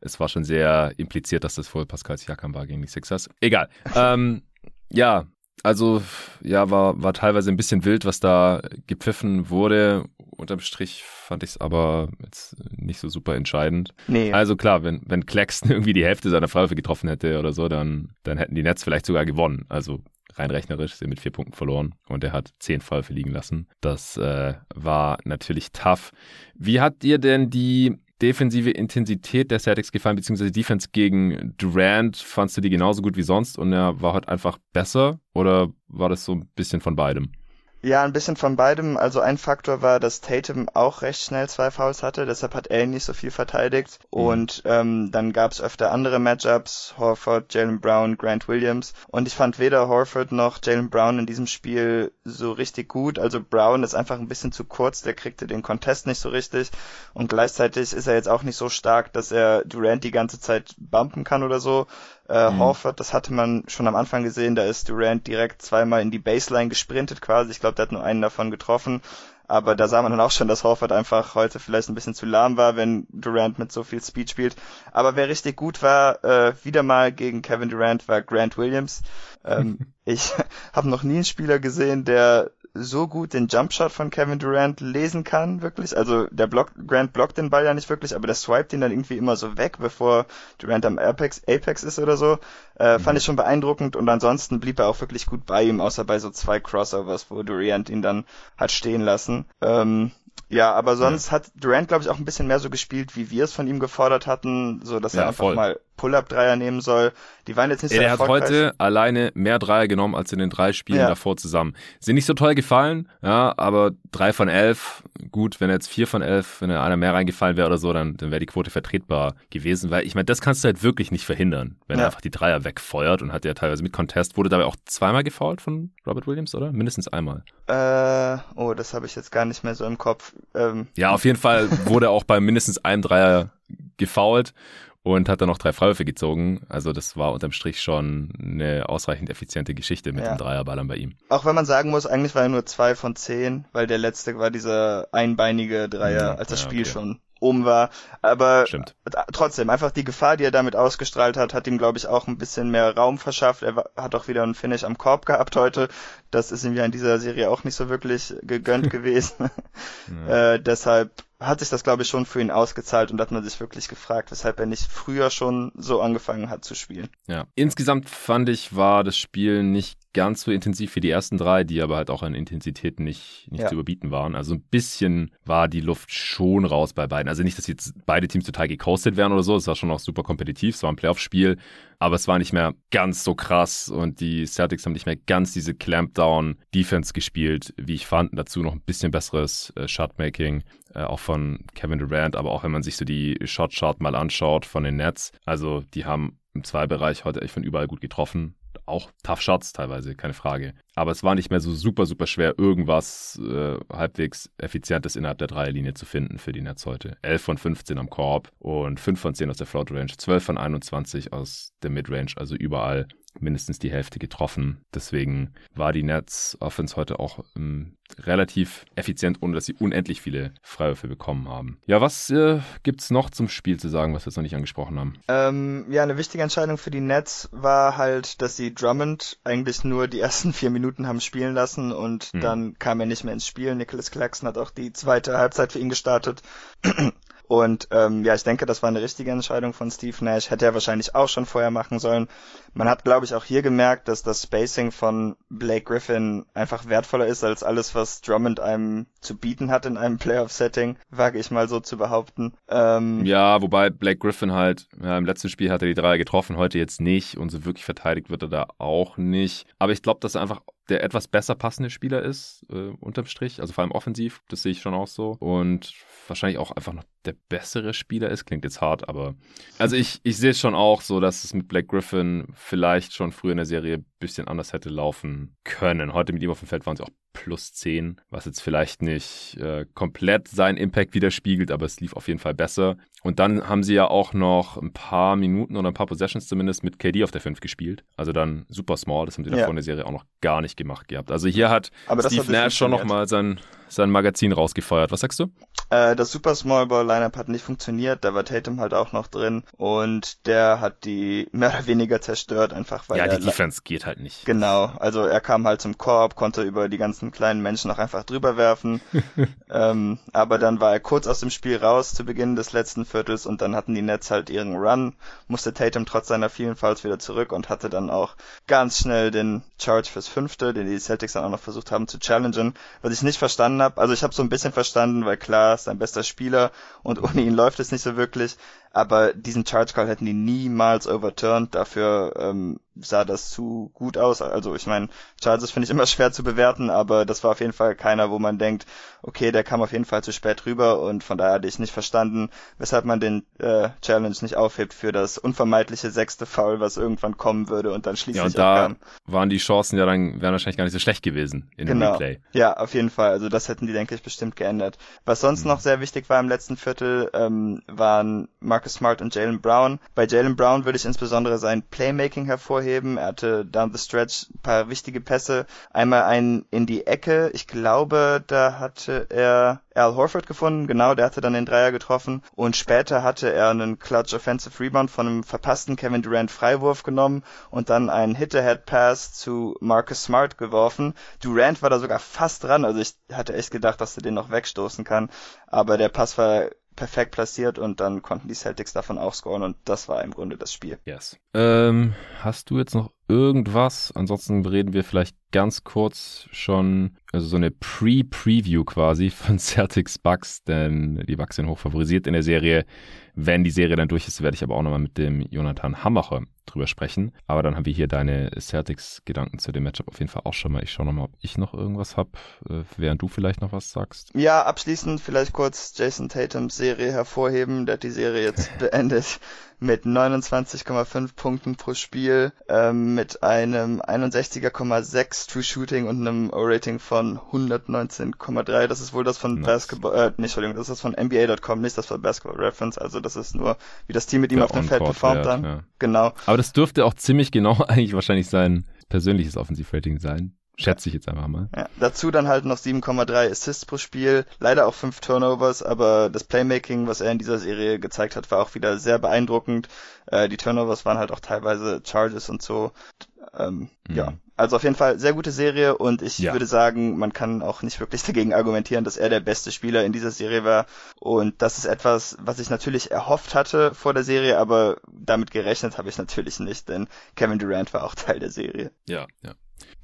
es war schon sehr impliziert, dass das wohl Pascal Siakam war gegen die Sixers. Egal. Ähm, ja, also ja, war, war teilweise ein bisschen wild, was da gepfiffen wurde. Unterm Strich fand ich es aber jetzt nicht so super entscheidend. Nee. Also klar, wenn, wenn Claxton irgendwie die Hälfte seiner Freiwürfe getroffen hätte oder so, dann, dann hätten die Nets vielleicht sogar gewonnen. Also rein rechnerisch sind mit vier Punkten verloren und er hat zehn Freiwürfe liegen lassen. Das äh, war natürlich tough. Wie hat dir denn die defensive Intensität der Celtics gefallen, beziehungsweise Defense gegen Durant? Fandst du die genauso gut wie sonst und er war heute einfach besser oder war das so ein bisschen von beidem? Ja, ein bisschen von beidem. Also ein Faktor war, dass Tatum auch recht schnell zwei Fouls hatte, deshalb hat er nicht so viel verteidigt. Mhm. Und ähm, dann gab es öfter andere Matchups, Horford, Jalen Brown, Grant Williams. Und ich fand weder Horford noch Jalen Brown in diesem Spiel so richtig gut. Also Brown ist einfach ein bisschen zu kurz, der kriegte den Contest nicht so richtig. Und gleichzeitig ist er jetzt auch nicht so stark, dass er Durant die ganze Zeit bumpen kann oder so. Äh, mhm. Horford, das hatte man schon am Anfang gesehen, da ist Durant direkt zweimal in die Baseline gesprintet quasi. Ich glaube, der hat nur einen davon getroffen. Aber da sah man dann auch schon, dass Horford einfach heute vielleicht ein bisschen zu lahm war, wenn Durant mit so viel Speed spielt. Aber wer richtig gut war, äh, wieder mal gegen Kevin Durant, war Grant Williams. Ähm, ich habe noch nie einen Spieler gesehen, der so gut den Jumpshot von Kevin Durant lesen kann, wirklich. Also der Block, Grant blockt den Ball ja nicht wirklich, aber der swiped ihn dann irgendwie immer so weg, bevor Durant am Apex, Apex ist oder so. Äh, mhm. Fand ich schon beeindruckend und ansonsten blieb er auch wirklich gut bei ihm, außer bei so zwei Crossovers, wo Durant ihn dann hat stehen lassen. Ähm, ja, aber sonst ja. hat Durant, glaube ich, auch ein bisschen mehr so gespielt, wie wir es von ihm gefordert hatten, so dass ja, er einfach voll. mal Pull-Up-Dreier nehmen soll. Die waren jetzt nicht so Er hat heute alleine mehr Dreier genommen als in den drei Spielen ja. davor zusammen. Sind nicht so toll gefallen, ja, aber drei von elf, gut, wenn jetzt vier von elf, wenn er einer mehr reingefallen wäre oder so, dann, dann wäre die Quote vertretbar gewesen, weil ich meine, das kannst du halt wirklich nicht verhindern, wenn ja. er einfach die Dreier wegfeuert und hat ja teilweise mit Contest, wurde dabei auch zweimal gefault von Robert Williams, oder? Mindestens einmal. Äh, oh, das habe ich jetzt gar nicht mehr so im Kopf. Ähm. Ja, auf jeden Fall wurde auch bei mindestens einem Dreier gefault und hat dann noch drei Freiwürfe gezogen. Also das war unterm Strich schon eine ausreichend effiziente Geschichte mit ja. dem Dreierballern bei ihm. Auch wenn man sagen muss, eigentlich war er nur zwei von zehn, weil der letzte war dieser einbeinige Dreier, ja, als das ja, Spiel okay. schon um war. Aber Stimmt. trotzdem, einfach die Gefahr, die er damit ausgestrahlt hat, hat ihm, glaube ich, auch ein bisschen mehr Raum verschafft. Er hat auch wieder einen Finish am Korb gehabt heute. Das ist ihm ja in dieser Serie auch nicht so wirklich gegönnt gewesen. ja. äh, deshalb hat sich das, glaube ich, schon für ihn ausgezahlt und hat man sich wirklich gefragt, weshalb er nicht früher schon so angefangen hat zu spielen. Ja, insgesamt fand ich, war das Spiel nicht ganz so intensiv wie die ersten drei, die aber halt auch an Intensität nicht, nicht ja. zu überbieten waren. Also ein bisschen war die Luft schon raus bei beiden. Also nicht, dass jetzt beide Teams total gecoastet wären oder so, es war schon auch super kompetitiv, es war ein Playoff-Spiel, aber es war nicht mehr ganz so krass und die Celtics haben nicht mehr ganz diese Clampdown-Defense gespielt, wie ich fand. Dazu noch ein bisschen besseres äh, Shotmaking, äh, auch von Kevin Durant, aber auch wenn man sich so die Shot-Chart mal anschaut von den Nets, also die haben im Zwei-Bereich heute echt von überall gut getroffen auch tough Shots teilweise, keine Frage. Aber es war nicht mehr so super, super schwer, irgendwas äh, halbwegs Effizientes innerhalb der Dreierlinie zu finden für die Nets heute. 11 von 15 am Korb und 5 von 10 aus der Float Range, 12 von 21 aus der Midrange, also überall mindestens die Hälfte getroffen. Deswegen war die Nets Offense heute auch ähm, relativ effizient, ohne dass sie unendlich viele Freiwürfe bekommen haben. Ja, was äh, es noch zum Spiel zu sagen, was wir jetzt noch nicht angesprochen haben? Ähm, ja, eine wichtige Entscheidung für die Nets war halt, dass sie Drummond eigentlich nur die ersten vier Minuten haben spielen lassen und hm. dann kam er nicht mehr ins Spiel. Nicholas Claxton hat auch die zweite Halbzeit für ihn gestartet. Und ähm, ja, ich denke, das war eine richtige Entscheidung von Steve Nash. Hätte er wahrscheinlich auch schon vorher machen sollen. Man hat, glaube ich, auch hier gemerkt, dass das Spacing von Blake Griffin einfach wertvoller ist als alles, was Drummond einem zu bieten hat in einem Playoff-Setting, wage ich mal so zu behaupten. Ähm, ja, wobei Blake Griffin halt, ja, im letzten Spiel hat er die Dreier getroffen, heute jetzt nicht und so wirklich verteidigt wird er da auch nicht. Aber ich glaube, dass er einfach der etwas besser passende Spieler ist, äh, unterm Strich, also vor allem offensiv, das sehe ich schon auch so. Und wahrscheinlich auch einfach noch der bessere Spieler ist. Klingt jetzt hart, aber also ich, ich sehe es schon auch so, dass es mit Black Griffin vielleicht schon früher in der Serie ein bisschen anders hätte laufen können. Heute mit ihm auf dem Feld waren sie auch plus 10, was jetzt vielleicht nicht äh, komplett seinen Impact widerspiegelt, aber es lief auf jeden Fall besser. Und dann haben sie ja auch noch ein paar Minuten oder ein paar Possessions zumindest mit KD auf der 5 gespielt. Also dann super small, das haben sie ja. davor in der Serie auch noch gar nicht gemacht gehabt. Also hier hat aber Steve Nash schon nochmal sein, sein Magazin rausgefeuert. Was sagst du? Äh, das Super Small Ball Lineup hat nicht funktioniert, da war Tatum halt auch noch drin und der hat die mehr oder weniger zerstört, einfach weil Ja, die Defense geht halt nicht. Genau, also er kam halt zum Korb, konnte über die ganzen kleinen Menschen auch einfach drüber werfen, ähm, aber dann war er kurz aus dem Spiel raus zu Beginn des letzten Viertels und dann hatten die Nets halt ihren Run, musste Tatum trotz seiner vielen Fouls wieder zurück und hatte dann auch ganz schnell den Charge fürs Fünfte, den die Celtics dann auch noch versucht haben zu challengen, was ich nicht verstanden habe. Also ich habe so ein bisschen verstanden, weil klar, ist sein bester Spieler und ohne ihn läuft es nicht so wirklich aber diesen Charge Call hätten die niemals overturned. Dafür ähm, sah das zu gut aus. Also ich meine, Charges finde ich immer schwer zu bewerten, aber das war auf jeden Fall keiner, wo man denkt, okay, der kam auf jeden Fall zu spät rüber und von daher hatte ich nicht verstanden, weshalb man den äh, Challenge nicht aufhebt für das unvermeidliche sechste Foul, was irgendwann kommen würde und dann schließlich ja, und da kam. waren die Chancen ja dann wären wahrscheinlich gar nicht so schlecht gewesen in genau. dem Replay. Ja, auf jeden Fall. Also das hätten die denke ich bestimmt geändert. Was sonst mhm. noch sehr wichtig war im letzten Viertel, ähm, waren Marcus Marcus Smart und Jalen Brown. Bei Jalen Brown würde ich insbesondere sein Playmaking hervorheben. Er hatte down the stretch ein paar wichtige Pässe. Einmal einen in die Ecke. Ich glaube, da hatte er Al Horford gefunden. Genau, der hatte dann den Dreier getroffen. Und später hatte er einen Clutch Offensive Rebound von einem verpassten Kevin Durant Freiwurf genommen und dann einen Hit-Ahead-Pass zu Marcus Smart geworfen. Durant war da sogar fast dran. Also ich hatte echt gedacht, dass er den noch wegstoßen kann. Aber der Pass war perfekt platziert und dann konnten die Celtics davon auch scoren und das war im Grunde das Spiel. Yes. Ähm, hast du jetzt noch irgendwas? Ansonsten reden wir vielleicht ganz kurz schon, also so eine Pre-Preview quasi von Celtics Bucks, denn die Bucks sind hoch favorisiert in der Serie. Wenn die Serie dann durch ist, werde ich aber auch nochmal mit dem Jonathan Hammacher drüber sprechen. Aber dann haben wir hier deine Celtics-Gedanken zu dem Matchup auf jeden Fall auch schon mal. Ich schaue nochmal, ob ich noch irgendwas habe, äh, während du vielleicht noch was sagst. Ja, abschließend vielleicht kurz Jason Tatums Serie hervorheben. Der hat die Serie jetzt beendet mit 29,5 Punkten pro Spiel, ähm, mit einem 61,6 True Shooting und einem O-Rating von 119,3. Das ist wohl das von nice. Basketball, äh, nicht, Entschuldigung, das ist das von NBA.com, nicht das von Basketball Reference. Also das ist nur, wie das Team mit ihm Der auf dem Feld performt dann. Ja. Genau. Aber das dürfte auch ziemlich genau eigentlich wahrscheinlich sein persönliches Offensivrating sein. Schätze ich jetzt einfach mal. Ja, dazu dann halt noch 7,3 Assists pro Spiel, leider auch 5 Turnovers, aber das Playmaking, was er in dieser Serie gezeigt hat, war auch wieder sehr beeindruckend. Äh, die Turnovers waren halt auch teilweise Charges und so. Ähm, mhm. Ja, also auf jeden Fall sehr gute Serie und ich ja. würde sagen, man kann auch nicht wirklich dagegen argumentieren, dass er der beste Spieler in dieser Serie war. Und das ist etwas, was ich natürlich erhofft hatte vor der Serie, aber damit gerechnet habe ich natürlich nicht, denn Kevin Durant war auch Teil der Serie. Ja, ja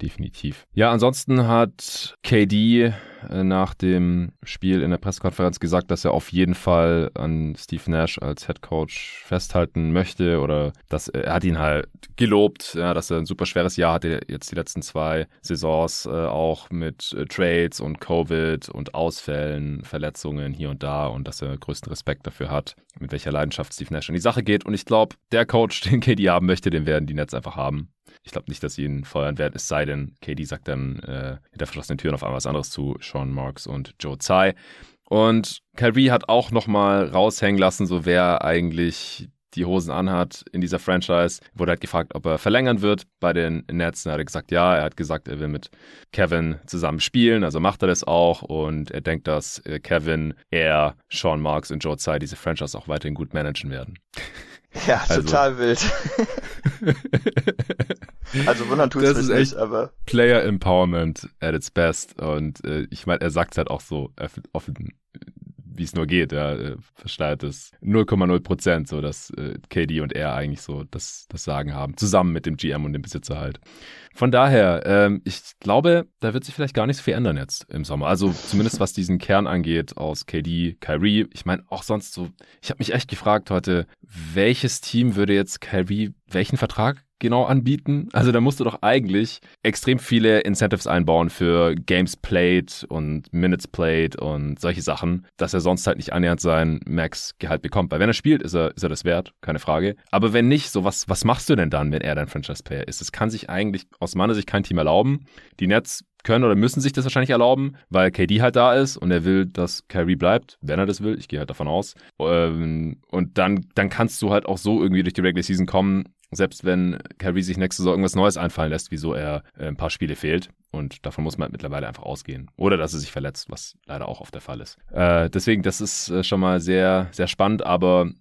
definitiv. Ja, ansonsten hat KD äh, nach dem Spiel in der Pressekonferenz gesagt, dass er auf jeden Fall an Steve Nash als Head Coach festhalten möchte oder dass er, er hat ihn halt gelobt, ja, dass er ein super schweres Jahr hatte jetzt die letzten zwei Saisons äh, auch mit äh, Trades und Covid und Ausfällen, Verletzungen hier und da und dass er größten Respekt dafür hat, mit welcher Leidenschaft Steve Nash an die Sache geht und ich glaube, der Coach, den KD haben möchte, den werden die Nets einfach haben. Ich glaube nicht, dass sie ihn feuern werden, es sei denn, KD sagt dann äh, hinter verschlossenen Türen auf einmal was anderes zu Sean Marks und Joe Tsai. Und Kyrie hat auch nochmal raushängen lassen, so wer eigentlich die Hosen anhat in dieser Franchise. Wurde halt gefragt, ob er verlängern wird bei den Nets. Und er hat gesagt, ja. Er hat gesagt, er will mit Kevin zusammen spielen. Also macht er das auch. Und er denkt, dass äh, Kevin, er, Sean Marks und Joe Tsai diese Franchise auch weiterhin gut managen werden. Ja, also, total wild. also wundern tut es mich nicht, aber. Player Empowerment at its best. Und äh, ich meine, er sagt halt auch so offen, wie es nur geht. Er äh, verschleiert es 0,0 Prozent, so dass äh, KD und er eigentlich so das, das Sagen haben, zusammen mit dem GM und dem Besitzer halt. Von daher, ähm, ich glaube, da wird sich vielleicht gar nicht so viel ändern jetzt im Sommer. Also zumindest was diesen Kern angeht aus KD, Kyrie. Ich meine, auch sonst so, ich habe mich echt gefragt heute, welches Team würde jetzt Kyrie welchen Vertrag genau anbieten? Also da musst du doch eigentlich extrem viele Incentives einbauen für Games played und Minutes played und solche Sachen, dass er sonst halt nicht annähernd sein Max-Gehalt bekommt. Weil wenn er spielt, ist er, ist er das wert, keine Frage. Aber wenn nicht, so was, was machst du denn dann, wenn er dein Franchise-Player ist? Das kann sich eigentlich aus meiner Sicht kein Team erlauben. Die Nets können oder müssen sich das wahrscheinlich erlauben, weil KD halt da ist und er will, dass Kyrie bleibt, wenn er das will. Ich gehe halt davon aus. Ähm, und dann, dann kannst du halt auch so irgendwie durch die Regular Season kommen, selbst wenn Kyrie sich nächste Saison irgendwas Neues einfallen lässt, wieso er äh, ein paar Spiele fehlt. Und davon muss man halt mittlerweile einfach ausgehen. Oder dass er sich verletzt, was leider auch oft der Fall ist. Äh, deswegen, das ist äh, schon mal sehr, sehr spannend, aber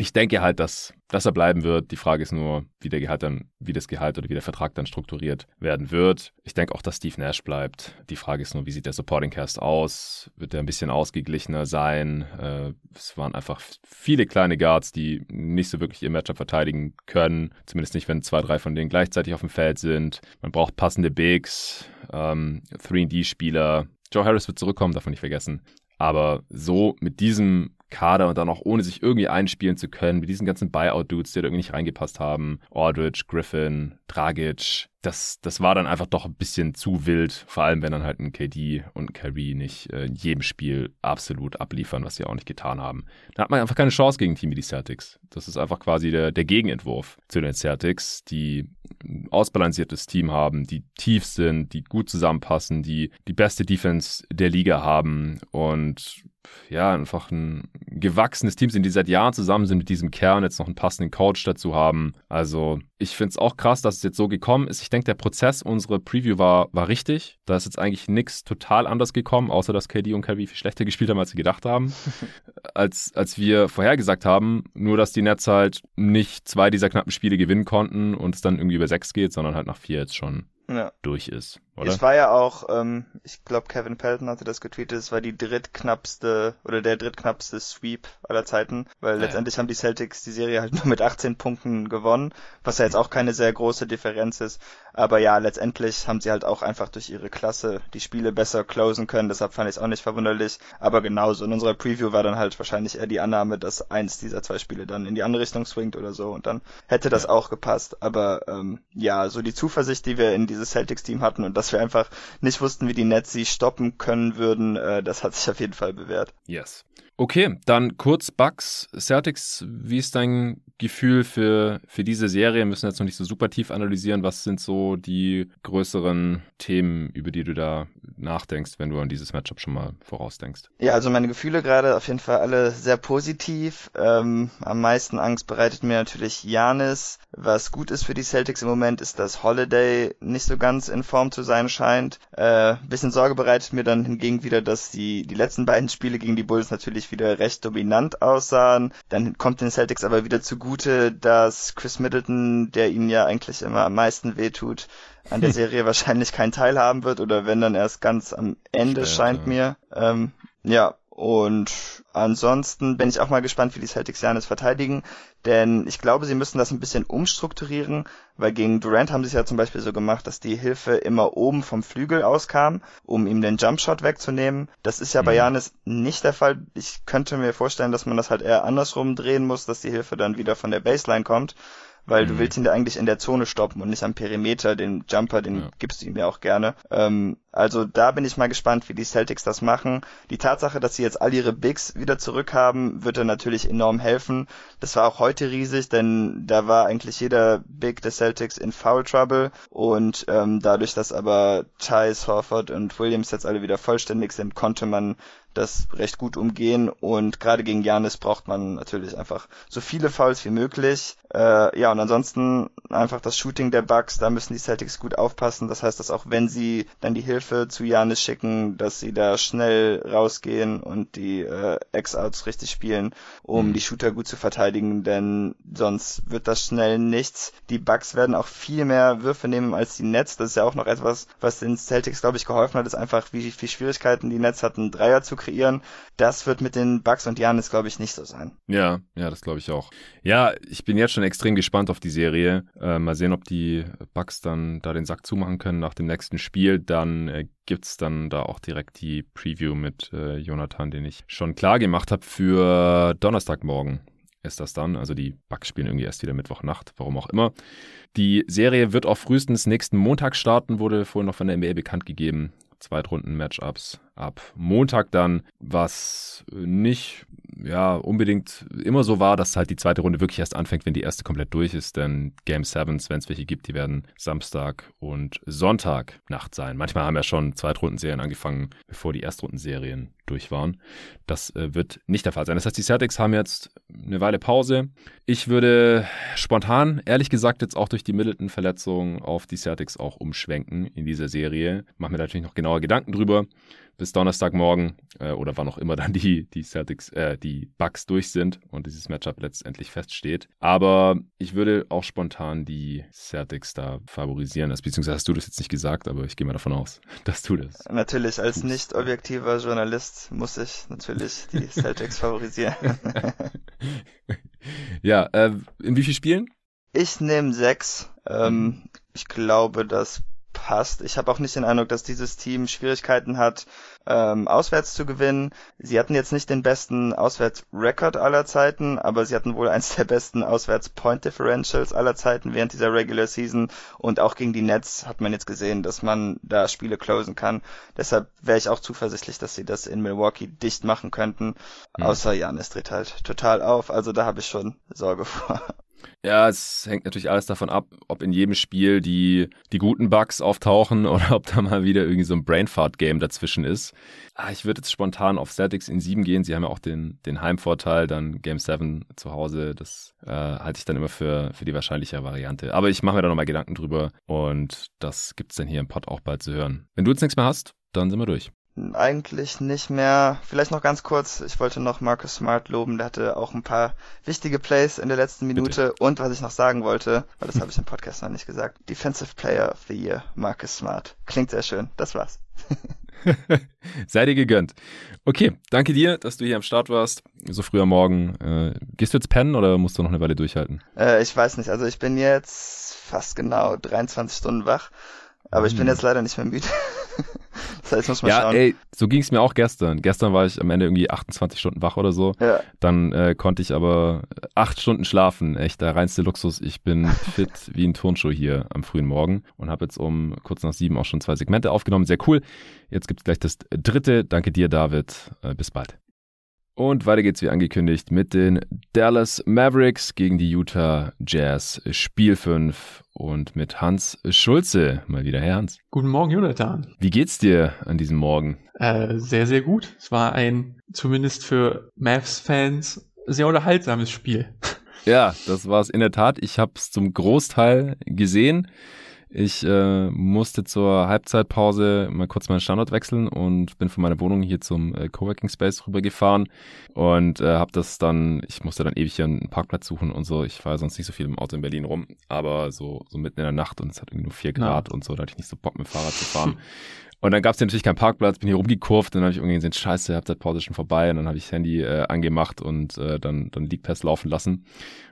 ich denke halt, dass, dass er bleiben wird. Die Frage ist nur, wie der Gehalt dann, wie das Gehalt oder wie der Vertrag dann strukturiert werden wird. Ich denke auch, dass Steve Nash bleibt. Die Frage ist nur, wie sieht der Supporting Cast aus? Wird er ein bisschen ausgeglichener sein? Äh, es waren einfach viele kleine Guards, die nicht so wirklich ihr Matchup verteidigen können. Zumindest nicht, wenn zwei, drei von denen gleichzeitig auf dem Feld sind. Man braucht passende Bigs, ähm, 3D-Spieler. Joe Harris wird zurückkommen, davon nicht vergessen. Aber so mit diesem Kader und dann auch ohne sich irgendwie einspielen zu können, mit diesen ganzen Buyout-Dudes, die da irgendwie nicht reingepasst haben, Aldridge, Griffin, Dragic, das, das war dann einfach doch ein bisschen zu wild, vor allem wenn dann halt ein KD und ein Kyrie nicht äh, in jedem Spiel absolut abliefern, was sie auch nicht getan haben. Da hat man einfach keine Chance gegen ein Team wie die Celtics. Das ist einfach quasi der, der Gegenentwurf zu den Celtics, die ein ausbalanciertes Team haben, die tief sind, die gut zusammenpassen, die die beste Defense der Liga haben und ja, einfach ein gewachsenes Team sind, die seit Jahren zusammen sind mit diesem Kern, jetzt noch einen passenden Coach dazu haben. Also ich finde es auch krass, dass es jetzt so gekommen ist. Ich denke, der Prozess, unsere Preview war, war richtig. Da ist jetzt eigentlich nichts total anders gekommen, außer dass KD und Kyrie viel schlechter gespielt haben, als sie gedacht haben. als, als wir vorhergesagt haben, nur dass die Nets halt nicht zwei dieser knappen Spiele gewinnen konnten und es dann irgendwie über sechs geht, sondern halt nach vier jetzt schon ja. durch ist. Oder? Es war ja auch, ähm, ich glaube, Kevin Pelton hatte das getweetet, es war die drittknappste oder der drittknappste Sweep aller Zeiten, weil ja, letztendlich haben die Celtics die Serie halt nur mit 18 Punkten gewonnen, was ja jetzt auch keine sehr große Differenz ist. Aber ja, letztendlich haben sie halt auch einfach durch ihre Klasse die Spiele besser closen können, deshalb fand ich es auch nicht verwunderlich. Aber genauso, in unserer Preview war dann halt wahrscheinlich eher die Annahme, dass eins dieser zwei Spiele dann in die andere Richtung swingt oder so und dann hätte das ja. auch gepasst. Aber ähm, ja, so die Zuversicht, die wir in dieses Celtics-Team hatten und das wir einfach nicht wussten, wie die Nets sie stoppen können würden, äh, das hat sich auf jeden Fall bewährt. Yes. Okay, dann kurz Bucks, Celtics. Wie ist dein Gefühl für, für diese Serie? Wir müssen jetzt noch nicht so super tief analysieren. Was sind so die größeren Themen, über die du da nachdenkst, wenn du an dieses Matchup schon mal vorausdenkst? Ja, also meine Gefühle gerade auf jeden Fall alle sehr positiv. Ähm, am meisten Angst bereitet mir natürlich Janis. Was gut ist für die Celtics im Moment, ist, dass Holiday nicht so ganz in Form zu sein scheint. Äh, bisschen Sorge bereitet mir dann hingegen wieder, dass die, die letzten beiden Spiele gegen die Bulls natürlich wieder recht dominant aussahen. Dann kommt den Celtics aber wieder zugute, dass Chris Middleton, der ihnen ja eigentlich immer am meisten wehtut, an der Serie wahrscheinlich keinen Teil haben wird oder wenn dann erst ganz am Ende Später. scheint mir. Ähm, ja, und ansonsten bin ich auch mal gespannt, wie die Celtics Janis verteidigen, denn ich glaube, sie müssen das ein bisschen umstrukturieren, weil gegen Durant haben sie es ja zum Beispiel so gemacht, dass die Hilfe immer oben vom Flügel auskam, um ihm den Jumpshot wegzunehmen. Das ist ja mhm. bei Janis nicht der Fall. Ich könnte mir vorstellen, dass man das halt eher andersrum drehen muss, dass die Hilfe dann wieder von der Baseline kommt. Weil mhm. du willst ihn ja eigentlich in der Zone stoppen und nicht am Perimeter. Den Jumper, den ja. gibst du ihm ja auch gerne. Ähm, also da bin ich mal gespannt, wie die Celtics das machen. Die Tatsache, dass sie jetzt all ihre Bigs wieder zurückhaben, wird dann natürlich enorm helfen. Das war auch heute riesig, denn da war eigentlich jeder Big der Celtics in Foul Trouble und ähm, dadurch, dass aber Thais, Horford und Williams jetzt alle wieder vollständig sind, konnte man das recht gut umgehen und gerade gegen Janis braucht man natürlich einfach so viele Fouls wie möglich. Äh, ja, und ansonsten einfach das Shooting der Bucks, da müssen die Celtics gut aufpassen. Das heißt, dass auch wenn sie dann die Hilfe zu Janis schicken, dass sie da schnell rausgehen und die äh, X-Outs richtig spielen, um mhm. die Shooter gut zu verteidigen, denn sonst wird das schnell nichts. Die Bucks werden auch viel mehr Würfe nehmen als die Nets. Das ist ja auch noch etwas, was den Celtics, glaube ich, geholfen hat, ist einfach, wie viel Schwierigkeiten die Nets hatten, Dreier zu kreieren. Das wird mit den Bucks und Janis, glaube ich, nicht so sein. Ja, ja, das glaube ich auch. Ja, ich bin jetzt schon extrem gespannt auf die Serie. Äh, mal sehen, ob die Bucks dann da den Sack zumachen können nach dem nächsten Spiel. Dann äh, gibt es dann da auch direkt die Preview mit äh, Jonathan, den ich schon klar gemacht habe für Donnerstagmorgen ist das dann. Also die Bucks spielen irgendwie erst wieder Mittwochnacht, warum auch immer. Die Serie wird auch frühestens nächsten Montag starten, wurde vorhin noch von der NBA bekannt gegeben. Zweitrunden-Matchups ab Montag dann, was nicht ja unbedingt immer so war, dass halt die zweite Runde wirklich erst anfängt, wenn die erste komplett durch ist. Denn Game Sevens, wenn es welche gibt, die werden Samstag und Sonntag Nacht sein. Manchmal haben ja schon Zweitrundenserien angefangen, bevor die Erstrundenserien durch waren. Das äh, wird nicht der Fall sein. Das heißt, die Celtics haben jetzt eine Weile Pause. Ich würde spontan, ehrlich gesagt, jetzt auch durch die Middleton-Verletzung auf die Celtics auch umschwenken in dieser Serie. Mach mir natürlich noch genauer Gedanken drüber bis Donnerstagmorgen äh, oder wann auch immer dann die, die Celtics, äh, die Bucks durch sind und dieses Matchup letztendlich feststeht. Aber ich würde auch spontan die Celtics da favorisieren. Also, beziehungsweise hast du das jetzt nicht gesagt, aber ich gehe mal davon aus, dass du das. Natürlich, als nicht objektiver Journalist muss ich natürlich die Celtics favorisieren. ja, äh, in wie vielen Spielen? Ich nehme sechs. Ähm, ich glaube, dass passt. Ich habe auch nicht den Eindruck, dass dieses Team Schwierigkeiten hat, ähm, auswärts zu gewinnen. Sie hatten jetzt nicht den besten Auswärtsrekord aller Zeiten, aber sie hatten wohl eins der besten Auswärts-Point-Differentials aller Zeiten während dieser Regular Season. Und auch gegen die Nets hat man jetzt gesehen, dass man da Spiele closen kann. Deshalb wäre ich auch zuversichtlich, dass sie das in Milwaukee dicht machen könnten. Mhm. Außer Janis dreht halt total auf. Also da habe ich schon Sorge vor. Ja, es hängt natürlich alles davon ab, ob in jedem Spiel die, die guten Bugs auftauchen oder ob da mal wieder irgendwie so ein Brainfart-Game dazwischen ist. Ah, ich würde jetzt spontan auf Celtics in 7 gehen. Sie haben ja auch den, den Heimvorteil, dann Game 7 zu Hause. Das äh, halte ich dann immer für, für die wahrscheinliche Variante. Aber ich mache mir da nochmal Gedanken drüber und das gibt's dann hier im Pod auch bald zu hören. Wenn du jetzt nichts mehr hast, dann sind wir durch. Eigentlich nicht mehr. Vielleicht noch ganz kurz. Ich wollte noch Marcus Smart loben. Der hatte auch ein paar wichtige Plays in der letzten Minute. Bitte. Und was ich noch sagen wollte, weil das habe ich im Podcast noch nicht gesagt. Defensive Player of the Year, Marcus Smart. Klingt sehr schön. Das war's. Sei dir gegönnt. Okay, danke dir, dass du hier am Start warst. So früh am Morgen. Äh, gehst du jetzt pennen oder musst du noch eine Weile durchhalten? Äh, ich weiß nicht. Also ich bin jetzt fast genau 23 Stunden wach. Aber ich bin hm. jetzt leider nicht mehr müde. das heißt, muss man ja, schauen. ey, so ging es mir auch gestern. Gestern war ich am Ende irgendwie 28 Stunden wach oder so. Ja. Dann äh, konnte ich aber acht Stunden schlafen. Echt der reinste Luxus. Ich bin fit wie ein Turnschuh hier am frühen Morgen und habe jetzt um kurz nach sieben auch schon zwei Segmente aufgenommen. Sehr cool. Jetzt gibt's gleich das dritte. Danke dir, David. Äh, bis bald. Und weiter geht's wie angekündigt mit den Dallas Mavericks gegen die Utah Jazz Spiel 5 und mit Hans Schulze. Mal wieder, Herr Hans. Guten Morgen, Jonathan. Wie geht's dir an diesem Morgen? Äh, sehr, sehr gut. Es war ein, zumindest für Mavs-Fans, sehr unterhaltsames Spiel. Ja, das war es in der Tat. Ich habe es zum Großteil gesehen. Ich äh, musste zur Halbzeitpause mal kurz meinen Standort wechseln und bin von meiner Wohnung hier zum äh, Coworking Space rübergefahren und äh, habe das dann, ich musste dann ewig hier einen Parkplatz suchen und so. Ich fahre sonst nicht so viel im Auto in Berlin rum, aber so, so mitten in der Nacht und es hat irgendwie nur vier Grad ja. und so, da hatte ich nicht so Bock mit dem Fahrrad zu fahren. Und dann gab es natürlich keinen Parkplatz, bin hier rumgekurvt, dann habe ich irgendwie gesehen, scheiße, Halbzeitpause schon vorbei und dann habe ich das Handy äh, angemacht und äh, dann, dann League Pass laufen lassen.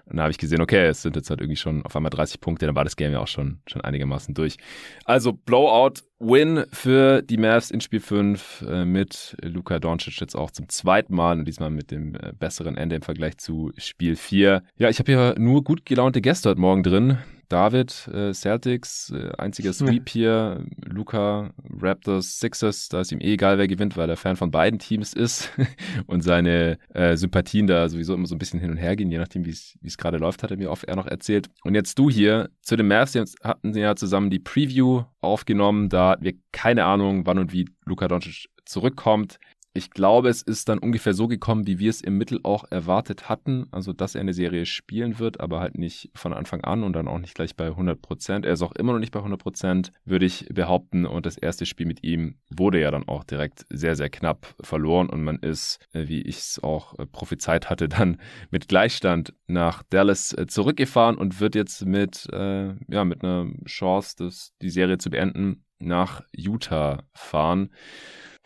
Und dann habe ich gesehen, okay, es sind jetzt halt irgendwie schon auf einmal 30 Punkte, dann war das Game ja auch schon, schon einigermaßen durch. Also Blowout, Win für die Mavs in Spiel 5 äh, mit Luka Doncic jetzt auch zum zweiten Mal und diesmal mit dem äh, besseren Ende im Vergleich zu Spiel 4. Ja, ich habe hier nur gut gelaunte Gäste heute Morgen drin. David, äh, Celtics, äh, einziger Sweep hier, Luca, Raptors, Sixers, da ist ihm eh egal, wer gewinnt, weil er Fan von beiden Teams ist. Und seine äh, Sympathien da sowieso immer so ein bisschen hin und her gehen, je nachdem, wie es gerade läuft, hat er mir oft er noch erzählt. Und jetzt du hier. Zu den Mavs, die hatten ja zusammen die Preview aufgenommen, da hatten wir keine Ahnung, wann und wie Luca Doncic zurückkommt. Ich glaube, es ist dann ungefähr so gekommen, wie wir es im Mittel auch erwartet hatten. Also, dass er eine Serie spielen wird, aber halt nicht von Anfang an und dann auch nicht gleich bei 100 Prozent. Er ist auch immer noch nicht bei 100 Prozent, würde ich behaupten. Und das erste Spiel mit ihm wurde ja dann auch direkt sehr, sehr knapp verloren. Und man ist, äh, wie ich es auch äh, prophezeit hatte, dann mit Gleichstand nach Dallas äh, zurückgefahren und wird jetzt mit, äh, ja, mit einer Chance, das, die Serie zu beenden, nach Utah fahren.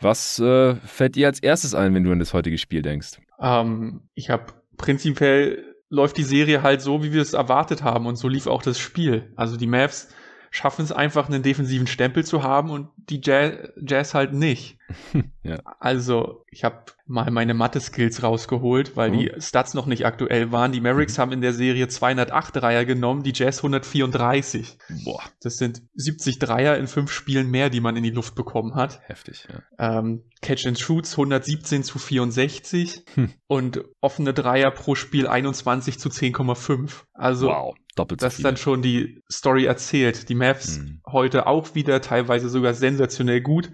Was äh, fällt dir als erstes ein, wenn du an das heutige Spiel denkst? Ähm, ich habe prinzipiell läuft die Serie halt so, wie wir es erwartet haben und so lief auch das Spiel. Also die Mavs schaffen es einfach, einen defensiven Stempel zu haben und die Jazz, Jazz halt nicht. ja. Also, ich habe mal meine Mathe-Skills rausgeholt, weil mhm. die Stats noch nicht aktuell waren. Die Mavericks mhm. haben in der Serie 208 Dreier genommen, die Jazz 134. Boah. Das sind 70 Dreier in fünf Spielen mehr, die man in die Luft bekommen hat. Heftig, ja. Ähm, Catch and Shoots 117 zu 64 hm. und offene Dreier pro Spiel 21 zu 10,5. Also wow. Doppelt so das ist dann schon die Story erzählt. Die Mavs mhm. heute auch wieder, teilweise sogar sensationell gut,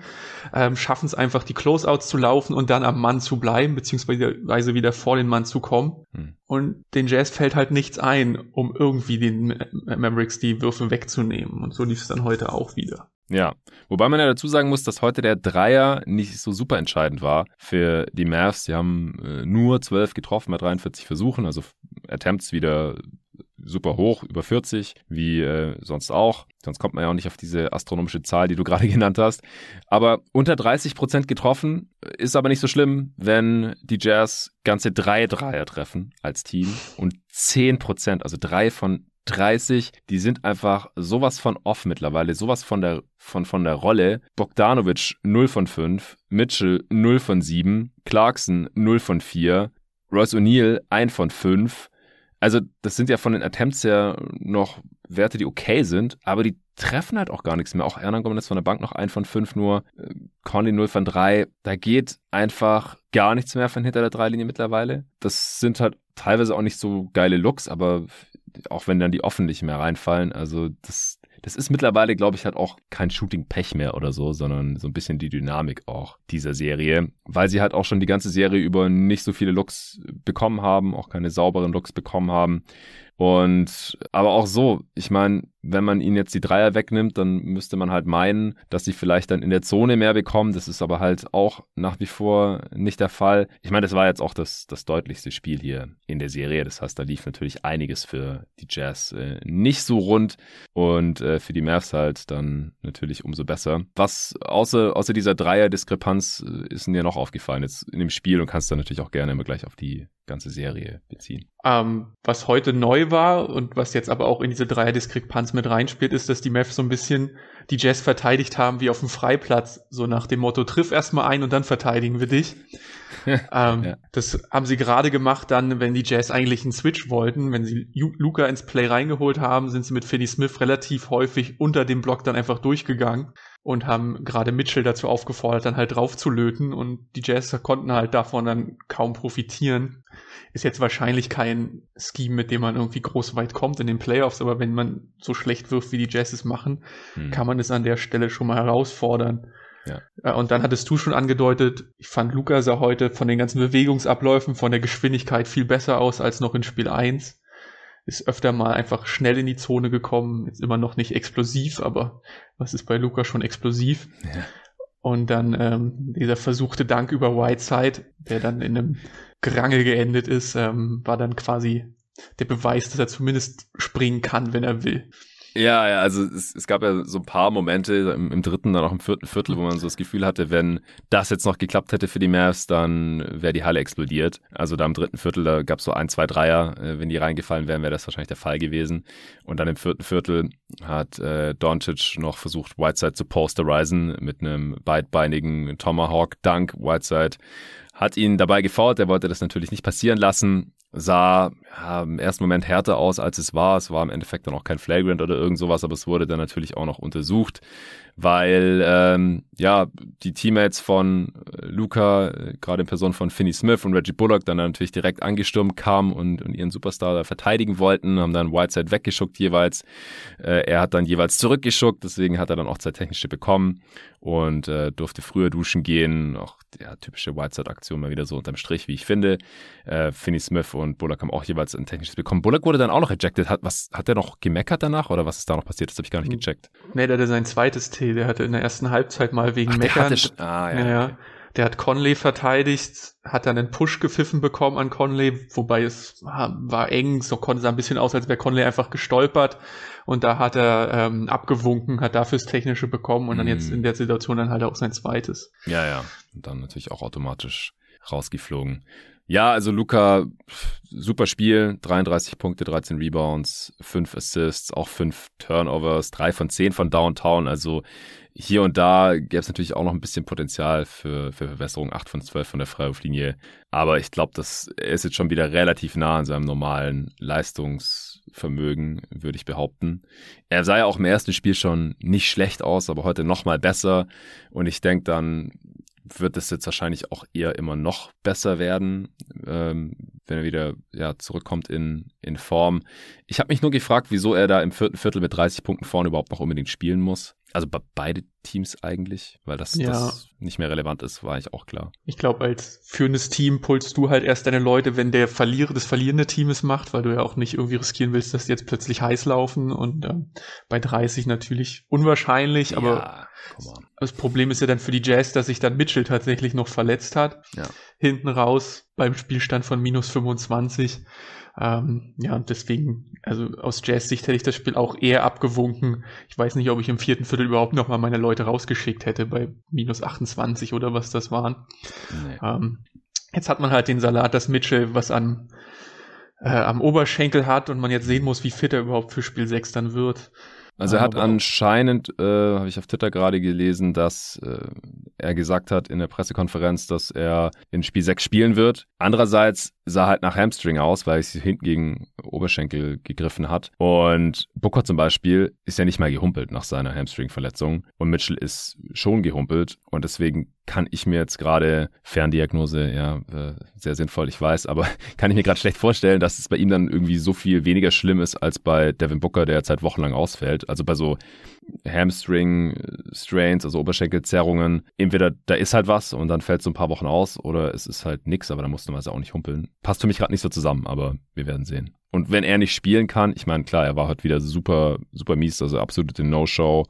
ähm, schaffen es einfach, die Closeouts zu laufen und dann am Mann zu bleiben, beziehungsweise wieder vor den Mann zu kommen. Mhm. Und den Jazz fällt halt nichts ein, um irgendwie den Mavericks die Würfe wegzunehmen. Und so lief es dann heute auch wieder. Ja, wobei man ja dazu sagen muss, dass heute der Dreier nicht so super entscheidend war für die Mavs. Sie haben äh, nur 12 getroffen bei 43 Versuchen, also Attempts wieder super hoch, über 40, wie äh, sonst auch. Sonst kommt man ja auch nicht auf diese astronomische Zahl, die du gerade genannt hast. Aber unter 30 Prozent getroffen ist aber nicht so schlimm, wenn die Jazz ganze drei Dreier treffen als Team und 10 Prozent, also drei von 30, die sind einfach sowas von off mittlerweile, sowas von der, von, von der Rolle. Bogdanovic 0 von 5, Mitchell 0 von 7, Clarkson 0 von 4, Royce O'Neill 1 von 5, also, das sind ja von den Attempts her noch Werte, die okay sind, aber die treffen halt auch gar nichts mehr. Auch Ernan Gomez von der Bank noch ein von fünf nur, äh, Conley 0 von drei. Da geht einfach gar nichts mehr von hinter der Dreilinie mittlerweile. Das sind halt teilweise auch nicht so geile Looks, aber auch wenn dann die offen nicht mehr reinfallen, also das, das ist mittlerweile, glaube ich, halt auch kein Shooting-Pech mehr oder so, sondern so ein bisschen die Dynamik auch dieser Serie, weil sie halt auch schon die ganze Serie über nicht so viele Looks bekommen haben, auch keine sauberen Looks bekommen haben. Und aber auch so, ich meine, wenn man ihnen jetzt die Dreier wegnimmt, dann müsste man halt meinen, dass sie vielleicht dann in der Zone mehr bekommen. Das ist aber halt auch nach wie vor nicht der Fall. Ich meine, das war jetzt auch das, das deutlichste Spiel hier in der Serie. Das heißt, da lief natürlich einiges für die Jazz äh, nicht so rund und äh, für die Mavs halt dann natürlich umso besser. Was außer, außer dieser Dreier-Diskrepanz äh, ist mir noch aufgefallen jetzt in dem Spiel und kannst dann natürlich auch gerne immer gleich auf die ganze Serie beziehen. Ähm, was heute neu war und was jetzt aber auch in diese Dreier-Diskrepanz mit reinspielt, ist, dass die Mavs so ein bisschen die Jazz verteidigt haben wie auf dem Freiplatz, so nach dem Motto, triff erstmal ein und dann verteidigen wir dich. ähm, ja. Das haben sie gerade gemacht dann, wenn die Jazz eigentlich einen Switch wollten. Wenn sie Luca ins Play reingeholt haben, sind sie mit Finney Smith relativ häufig unter dem Block dann einfach durchgegangen und haben gerade Mitchell dazu aufgefordert, dann halt drauf zu löten und die Jazz konnten halt davon dann kaum profitieren. Ist jetzt wahrscheinlich kein Scheme, mit dem man irgendwie groß weit kommt in den Playoffs, aber wenn man so schlecht wirft, wie die Jazz es machen, hm. kann man es an der Stelle schon mal herausfordern. Ja. Äh, und dann hattest du schon angedeutet, ich fand Luca sah heute von den ganzen Bewegungsabläufen, von der Geschwindigkeit viel besser aus als noch in Spiel 1 ist öfter mal einfach schnell in die Zone gekommen, ist immer noch nicht explosiv, aber was ist bei Luca schon explosiv? Ja. Und dann ähm, dieser versuchte Dank über Whiteside, der dann in einem Gerangel geendet ist, ähm, war dann quasi der Beweis, dass er zumindest springen kann, wenn er will. Ja, ja, also es, es gab ja so ein paar Momente im, im, dritten, dann auch im vierten Viertel, wo man so das Gefühl hatte, wenn das jetzt noch geklappt hätte für die Mavs, dann wäre die Halle explodiert. Also da im dritten Viertel, da gab es so ein, zwei Dreier, äh, wenn die reingefallen wären, wäre das wahrscheinlich der Fall gewesen. Und dann im vierten Viertel hat äh, Doncic noch versucht, Whiteside zu posterisen mit einem beidbeinigen Tomahawk-Dunk. Whiteside hat ihn dabei gefault, er wollte das natürlich nicht passieren lassen, sah ja, im ersten Moment härter aus, als es war. Es war im Endeffekt dann auch kein Flagrant oder irgend sowas, aber es wurde dann natürlich auch noch untersucht, weil ähm, ja die Teammates von äh, Luca, äh, gerade in Person von Finney Smith und Reggie Bullock, dann natürlich direkt angestürmt kamen und, und ihren Superstar da verteidigen wollten, haben dann Whiteside weggeschuckt jeweils. Äh, er hat dann jeweils zurückgeschuckt, deswegen hat er dann auch zwei technische bekommen und äh, durfte früher duschen gehen. Auch der typische Whiteside-Aktion mal wieder so unterm Strich, wie ich finde. Äh, Finney Smith und Bullock haben auch jeweils ein technisches bekommen. Bullock wurde dann auch noch ejected. Hat, was, hat der noch gemeckert danach oder was ist da noch passiert? Das habe ich gar nicht hm. gecheckt. Nee, der hatte sein zweites T. Der hatte in der ersten Halbzeit mal wegen Ach, Meckern. Hatte, ah, ja, ja, okay. Der hat Conley verteidigt, hat dann einen Push gepfiffen bekommen an Conley, wobei es war eng, so konnte es ein bisschen aus, als wäre Conley einfach gestolpert und da hat er ähm, abgewunken, hat dafür das Technische bekommen und dann jetzt mm. in der Situation dann halt auch sein zweites. Ja, ja, und dann natürlich auch automatisch rausgeflogen. Ja, also Luca, super Spiel, 33 Punkte, 13 Rebounds, 5 Assists, auch 5 Turnovers, 3 von 10 von Downtown. Also hier und da gäbe es natürlich auch noch ein bisschen Potenzial für, für Verbesserung, 8 von 12 von der Freiwurflinie. Aber ich glaube, das ist jetzt schon wieder relativ nah an seinem normalen Leistungsvermögen, würde ich behaupten. Er sah ja auch im ersten Spiel schon nicht schlecht aus, aber heute noch mal besser. Und ich denke dann, wird es jetzt wahrscheinlich auch eher immer noch besser werden, ähm, wenn er wieder ja, zurückkommt in, in Form. Ich habe mich nur gefragt, wieso er da im vierten Viertel mit 30 Punkten vorne überhaupt noch unbedingt spielen muss. Also bei beide Teams eigentlich, weil das, ja. das nicht mehr relevant ist, war ich auch klar. Ich glaube, als führendes Team pulst du halt erst deine Leute, wenn der Verlierer des verlierende Teams macht, weil du ja auch nicht irgendwie riskieren willst, dass die jetzt plötzlich heiß laufen und äh, bei 30 natürlich unwahrscheinlich, aber ja, das Problem ist ja dann für die Jazz, dass sich dann Mitchell tatsächlich noch verletzt hat. Ja. Hinten raus beim Spielstand von minus 25. Ähm, ja, und deswegen, also aus Jazz-Sicht hätte ich das Spiel auch eher abgewunken. Ich weiß nicht, ob ich im vierten Viertel überhaupt nochmal meine Leute rausgeschickt hätte bei minus 28 oder was das waren. Nee. Ähm, jetzt hat man halt den Salat, dass Mitchell was an äh, am Oberschenkel hat und man jetzt sehen muss, wie fit er überhaupt für Spiel 6 dann wird. Also er hat anscheinend, äh, habe ich auf Twitter gerade gelesen, dass äh, er gesagt hat in der Pressekonferenz, dass er in Spiel 6 spielen wird. Andererseits sah halt nach Hamstring aus, weil es hinten gegen Oberschenkel gegriffen hat. Und Booker zum Beispiel ist ja nicht mal gehumpelt nach seiner Hamstring-Verletzung. Und Mitchell ist schon gehumpelt. Und deswegen kann ich mir jetzt gerade, Ferndiagnose, ja, äh, sehr sinnvoll, ich weiß, aber kann ich mir gerade schlecht vorstellen, dass es bei ihm dann irgendwie so viel weniger schlimm ist als bei Devin Booker, der jetzt halt wochenlang ausfällt. Also bei so Hamstring-Strains, also Oberschenkelzerrungen, entweder da ist halt was und dann fällt es so ein paar Wochen aus oder es ist halt nix, aber da musst du mal auch nicht humpeln. Passt für mich gerade nicht so zusammen, aber wir werden sehen. Und wenn er nicht spielen kann, ich meine, klar, er war heute wieder super, super mies, also absolute No-Show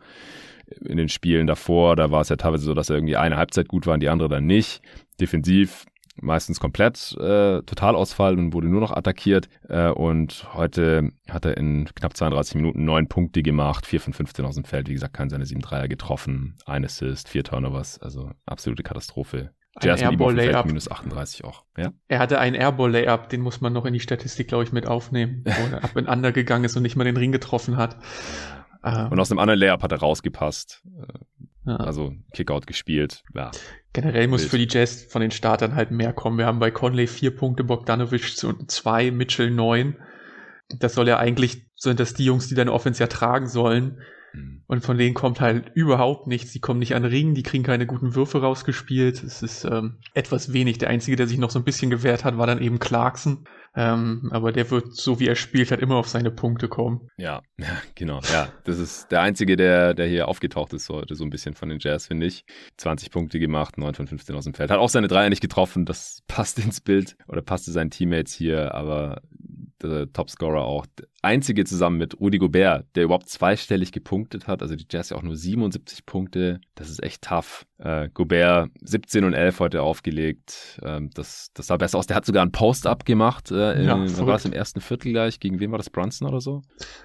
in den Spielen davor. Da war es ja teilweise so, dass er irgendwie eine Halbzeit gut war und die andere dann nicht. Defensiv meistens komplett äh, Totalausfall und wurde nur noch attackiert. Äh, und heute hat er in knapp 32 Minuten neun Punkte gemacht, vier von 15 aus dem Feld. Wie gesagt, keinen seiner sieben Dreier getroffen, ein Assist, vier Turnovers, also absolute Katastrophe. Ein Airball Layup. Minus 38 auch. Ja? Er hatte ein Airball Layup, den muss man noch in die Statistik, glaube ich, mit aufnehmen, wo er ab und under gegangen ist und nicht mal den Ring getroffen hat. Und aus einem anderen Layup hat er rausgepasst. Ja. Also Kickout gespielt. Ja. Generell muss Bild. für die Jazz von den Startern halt mehr kommen. Wir haben bei Conley vier Punkte, Bogdanovic zwei, Mitchell neun. Das soll ja eigentlich, sind das die Jungs, die deine Offense ja tragen sollen. Mhm. Und von denen kommt halt überhaupt nichts. Die kommen nicht an Ringen, die kriegen keine guten Würfe rausgespielt. Es ist ähm, etwas wenig. Der Einzige, der sich noch so ein bisschen gewehrt hat, war dann eben Clarkson. Ähm, aber der wird, so wie er spielt, halt immer auf seine Punkte kommen. Ja, ja, genau. Ja, das ist der Einzige, der, der hier aufgetaucht ist heute, so ein bisschen von den Jazz, finde ich. 20 Punkte gemacht, 9 von 15 aus dem Feld. Hat auch seine Dreier nicht getroffen, das passt ins Bild oder passte seinen Teammates hier, aber der Topscorer auch. Einzige zusammen mit Rudy Gobert, der überhaupt zweistellig gepunktet hat. Also die Jazz ja auch nur 77 Punkte. Das ist echt tough. Äh, Gobert 17 und 11 heute aufgelegt. Ähm, das, das sah besser aus. Der hat sogar einen Post-Up gemacht. Äh, Ja, in, verrückt. war es im ersten Viertel gleich? Gegen wen war das? Brunson oder so?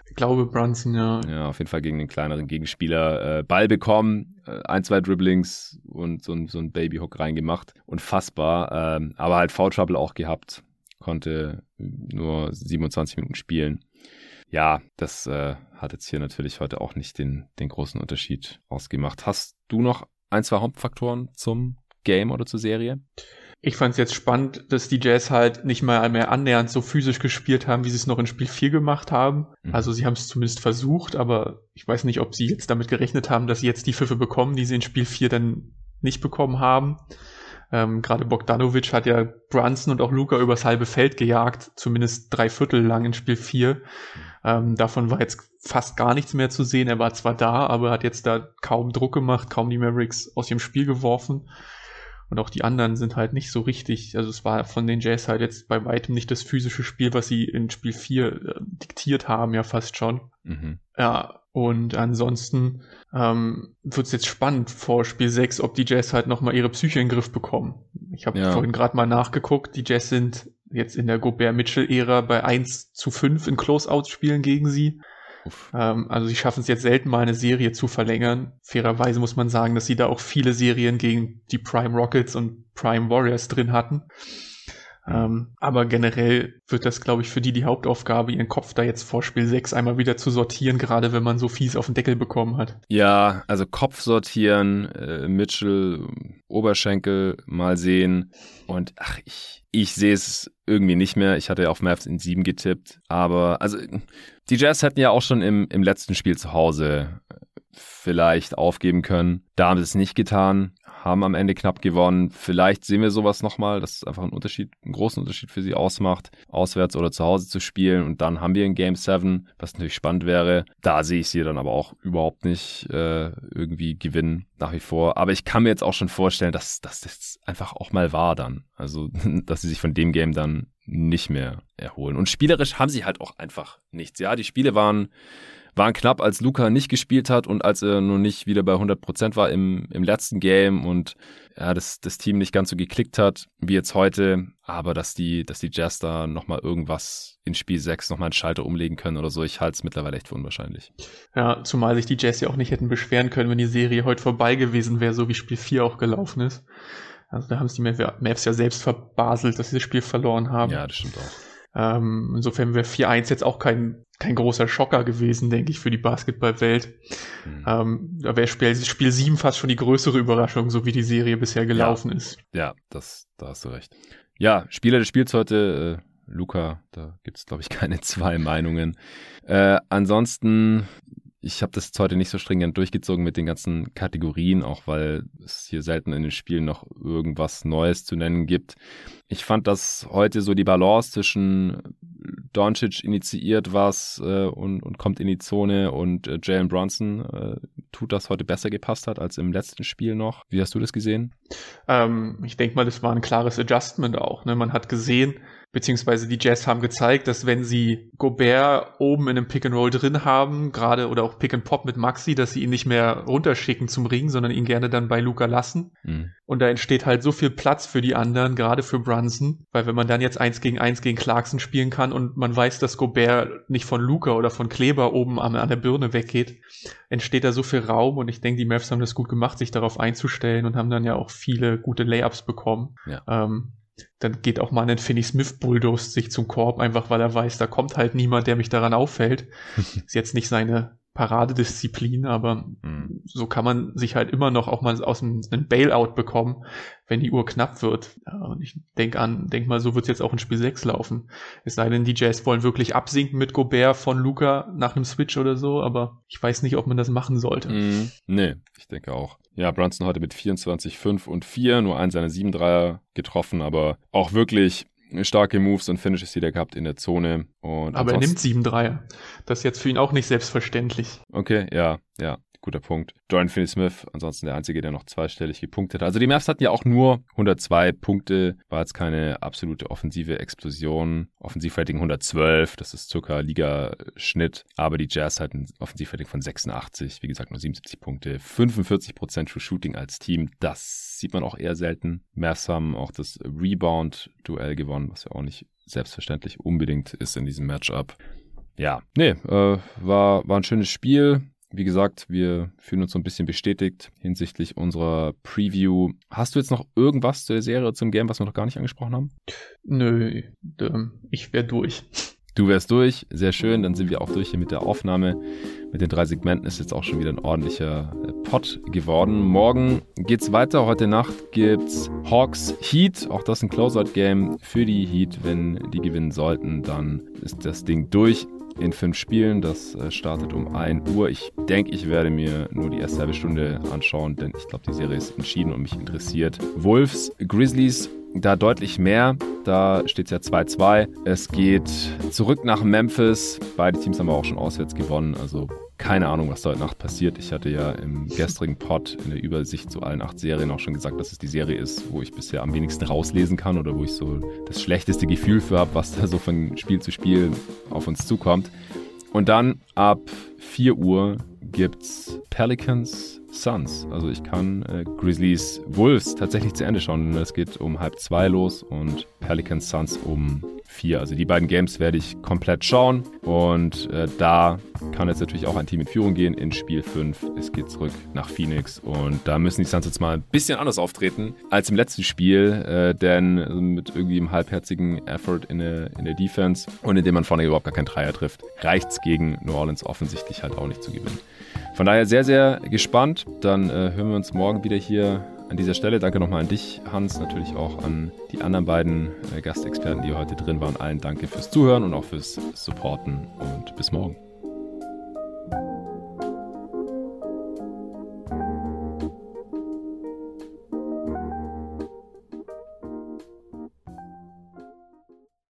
Ich glaube Brunson, ja. Ja, auf jeden Fall gegen den kleineren Gegenspieler. Äh, Ball bekommen, äh, ein, zwei Dribblings und so ein, so ein Babyhook reingemacht. Unfassbar. Ähm, aber halt Foul Trouble auch gehabt. Konnte nur 27 Minuten spielen. Ja, das äh, hat jetzt hier natürlich heute auch nicht den, den großen Unterschied ausgemacht. Hast du noch ein, zwei Hauptfaktoren zum Game oder zur Serie? Ich fand es jetzt spannend, dass die Jazz halt nicht mal mehr annähernd so physisch gespielt haben, wie sie es noch in Spiel 4 gemacht haben. Mhm. Also sie haben es zumindest versucht, aber ich weiß nicht, ob sie jetzt damit gerechnet haben, dass sie jetzt die Pfiffe bekommen, die sie in Spiel 4 dann nicht bekommen haben. Ähm, Gerade Bogdanovic hat ja Brunson und auch Luca übers halbe Feld gejagt, zumindest drei Viertel lang in Spiel 4. Ähm, davon war jetzt fast gar nichts mehr zu sehen. Er war zwar da, aber hat jetzt da kaum Druck gemacht, kaum die Mavericks aus ihrem Spiel geworfen. Und auch die anderen sind halt nicht so richtig. Also es war von den Jazz halt jetzt bei weitem nicht das physische Spiel, was sie in Spiel 4 äh, diktiert haben, ja fast schon. Mhm. Ja, und ansonsten ähm, wird es jetzt spannend vor Spiel 6, ob die Jazz halt nochmal ihre Psyche in den Griff bekommen. Ich habe Ja. vorhin gerade mal nachgeguckt, die Jazz sind jetzt in der Gobert-Mitchell-Ära bei 1 zu 5 in Close-Out-Spielen gegen sie. Ähm, also sie schaffen es jetzt selten mal eine Serie zu verlängern. Fairerweise muss man sagen, dass sie da auch viele Serien gegen die Prime Rockets und Prime Warriors drin hatten. Ähm, aber generell wird das, glaube ich, für die die Hauptaufgabe, ihren Kopf da jetzt vor Spiel 6 einmal wieder zu sortieren, gerade wenn man so fies auf den Deckel bekommen hat. Ja, also Kopf sortieren, äh, Mitchell, Oberschenkel mal sehen. Und ach, ich, ich sehe es irgendwie nicht mehr. Ich hatte ja auf Mavs in 7 getippt. Aber also die Jazz hätten ja auch schon im, im letzten Spiel zu Hause äh, vielleicht aufgeben können. Da haben sie es nicht getan, haben am Ende knapp gewonnen. Vielleicht sehen wir sowas nochmal, dass es einfach einen Unterschied, einen großen Unterschied für sie ausmacht, auswärts oder zu Hause zu spielen. Und dann haben wir ein Game 7, was natürlich spannend wäre. Da sehe ich sie dann aber auch überhaupt nicht äh, irgendwie gewinnen, nach wie vor. Aber ich kann mir jetzt auch schon vorstellen, dass, dass das einfach auch mal war dann. Also, dass sie sich von dem Game dann nicht mehr erholen. Und spielerisch haben sie halt auch einfach nichts. Ja, die Spiele waren waren knapp, als Luca nicht gespielt hat und als er nur nicht wieder bei 100% war im, im letzten Game und ja, das, das Team nicht ganz so geklickt hat, wie jetzt heute. Aber dass die, dass die Jazz da nochmal irgendwas in Spiel 6 nochmal einen Schalter umlegen können oder so, ich halte es mittlerweile echt für unwahrscheinlich. Ja, zumal sich die Jazz ja auch nicht hätten beschweren können, wenn die Serie heute vorbei gewesen wäre, so wie Spiel 4 auch gelaufen ist. Also da haben es die Mav- Mavs ja selbst verbaselt, dass sie das Spiel verloren haben. Ja, das stimmt auch. Ähm, insofern wäre 4-1 jetzt auch kein, kein großer Schocker gewesen, denke ich, für die Basketballwelt. Hm. Ähm, da wäre Spiel, Spiel 7 fast schon die größere Überraschung, so wie die Serie bisher gelaufen ist. Ja, das, da hast du recht. Ja, Spieler des Spiels heute, äh, Luca, da gibt es, glaube ich, keine zwei Meinungen. Äh, ansonsten, ich habe das jetzt heute nicht so stringent durchgezogen mit den ganzen Kategorien, auch weil es hier selten in den Spielen noch irgendwas Neues zu nennen gibt. Ich fand, dass heute so die Balance zwischen Doncic initiiert was äh, und, und kommt in die Zone und äh, Jalen Bronson äh, tut das heute besser gepasst hat als im letzten Spiel noch. Wie hast du das gesehen? Ähm, ich denke mal, das war ein klares Adjustment auch. Ne? Man hat gesehen, beziehungsweise die Jazz haben gezeigt, dass wenn sie Gobert oben in einem Pick and Roll drin haben, gerade oder auch Pick and Pop mit Maxi, dass sie ihn nicht mehr runterschicken zum Ring, sondern ihn gerne dann bei Luca lassen. Hm. Und da entsteht halt so viel Platz für die anderen, gerade für Brunson, weil wenn man dann jetzt eins gegen eins gegen Clarkson spielen kann und man weiß, dass Gobert nicht von Luca oder von Kleber oben an, an der Birne weggeht, entsteht da so viel Raum und ich denke, die Mavs haben das gut gemacht, sich darauf einzustellen und haben dann ja auch viele gute Layups bekommen. Ja. Ähm, dann geht auch mal ein Finney Smith Bulldoze sich zum Korb, einfach weil er weiß, da kommt halt niemand, der mich daran auffällt. Ist jetzt nicht seine Paradedisziplin, aber Hm. so kann man sich halt immer noch auch mal aus einem, einem Bailout bekommen, wenn die Uhr knapp wird. Ja, und ich denk an, denk mal, so wird es jetzt auch in Spiel 6 laufen. Es sei denn, die Jazz wollen wirklich absinken mit Gobert von Luca nach einem Switch oder so, aber ich weiß nicht, ob man das machen sollte. Mhm. Nee, ich denke auch. Ja, Brunson heute mit 24, 5 und 4, nur einen seiner 7 Dreier getroffen, aber auch wirklich starke Moves und Finishes wieder gehabt in der Zone. Und aber er nimmt sieben Dreier. Das ist jetzt für ihn auch nicht selbstverständlich. Okay, ja, ja. Guter Punkt. Dorian Finney-Smith, ansonsten der Einzige, der noch zweistellig gepunktet hat. Also die Mavs hatten ja auch nur 102 Punkte, war jetzt keine absolute offensive Explosion. Offensivrating 112, das ist circa Ligaschnitt, aber die Jazz hatten Offensivrating von 86, wie gesagt nur 77 Punkte, 45% für Shooting als Team, das sieht man auch eher selten. Mavs haben auch das Rebound-Duell gewonnen, was ja auch nicht selbstverständlich unbedingt ist in diesem Matchup. Ja, nee, äh, war, war ein schönes Spiel. Wie gesagt, wir fühlen uns so ein bisschen bestätigt hinsichtlich unserer Preview. Hast du jetzt noch irgendwas zur Serie, zum Game, was wir noch gar nicht angesprochen haben? Nö, ich wäre durch. Du wärst durch, sehr schön. Dann sind wir auch durch hier mit der Aufnahme. Mit den drei Segmenten ist jetzt auch schon wieder ein ordentlicher äh, Pot geworden. Morgen geht's weiter. Heute Nacht gibt's Hawks Heat. Auch das ein Closeout-Game für die Heat. Wenn die gewinnen sollten, dann ist das Ding durch in fünf Spielen. Das äh, startet um 1 Uhr. Ich denke, ich werde mir nur die erste halbe Stunde anschauen, denn ich glaube, die Serie ist entschieden und mich interessiert. Wolves, Grizzlies, da deutlich mehr. Da steht es ja 2-2. Es geht zurück nach Memphis. Beide Teams haben auch schon auswärts gewonnen. Also keine Ahnung, was da heute Nacht passiert. Ich hatte ja im gestrigen Pod in der Übersicht zu allen acht Serien auch schon gesagt, dass es die Serie ist, wo ich bisher am wenigsten rauslesen kann oder wo ich so das schlechteste Gefühl für habe, was da so von Spiel zu Spiel auf uns zukommt. Und dann ab 4 Uhr gibt's Pelicans Suns. Also ich kann äh, Grizzlies Wolves tatsächlich zu Ende schauen. Es geht um halb zwei los und Pelicans Suns um vier. Also die beiden Games werde ich komplett schauen. Und äh, da kann jetzt natürlich auch ein Team in Führung gehen in Spiel 5. Es geht zurück nach Phoenix. Und da müssen die Suns jetzt mal ein bisschen anders auftreten als im letzten Spiel. Äh, denn mit irgendwie einem halbherzigen Effort in der, in der Defense und indem man vorne überhaupt gar keinen Dreier trifft, reicht es gegen New Orleans offensichtlich halt auch nicht zu gewinnen. Von daher sehr, sehr gespannt. Dann äh, hören wir uns morgen wieder hier an dieser Stelle. Danke nochmal an dich, Hans, natürlich auch an die anderen beiden äh, Gastexperten, die heute drin waren. Allen danke fürs Zuhören und auch fürs Supporten und bis morgen.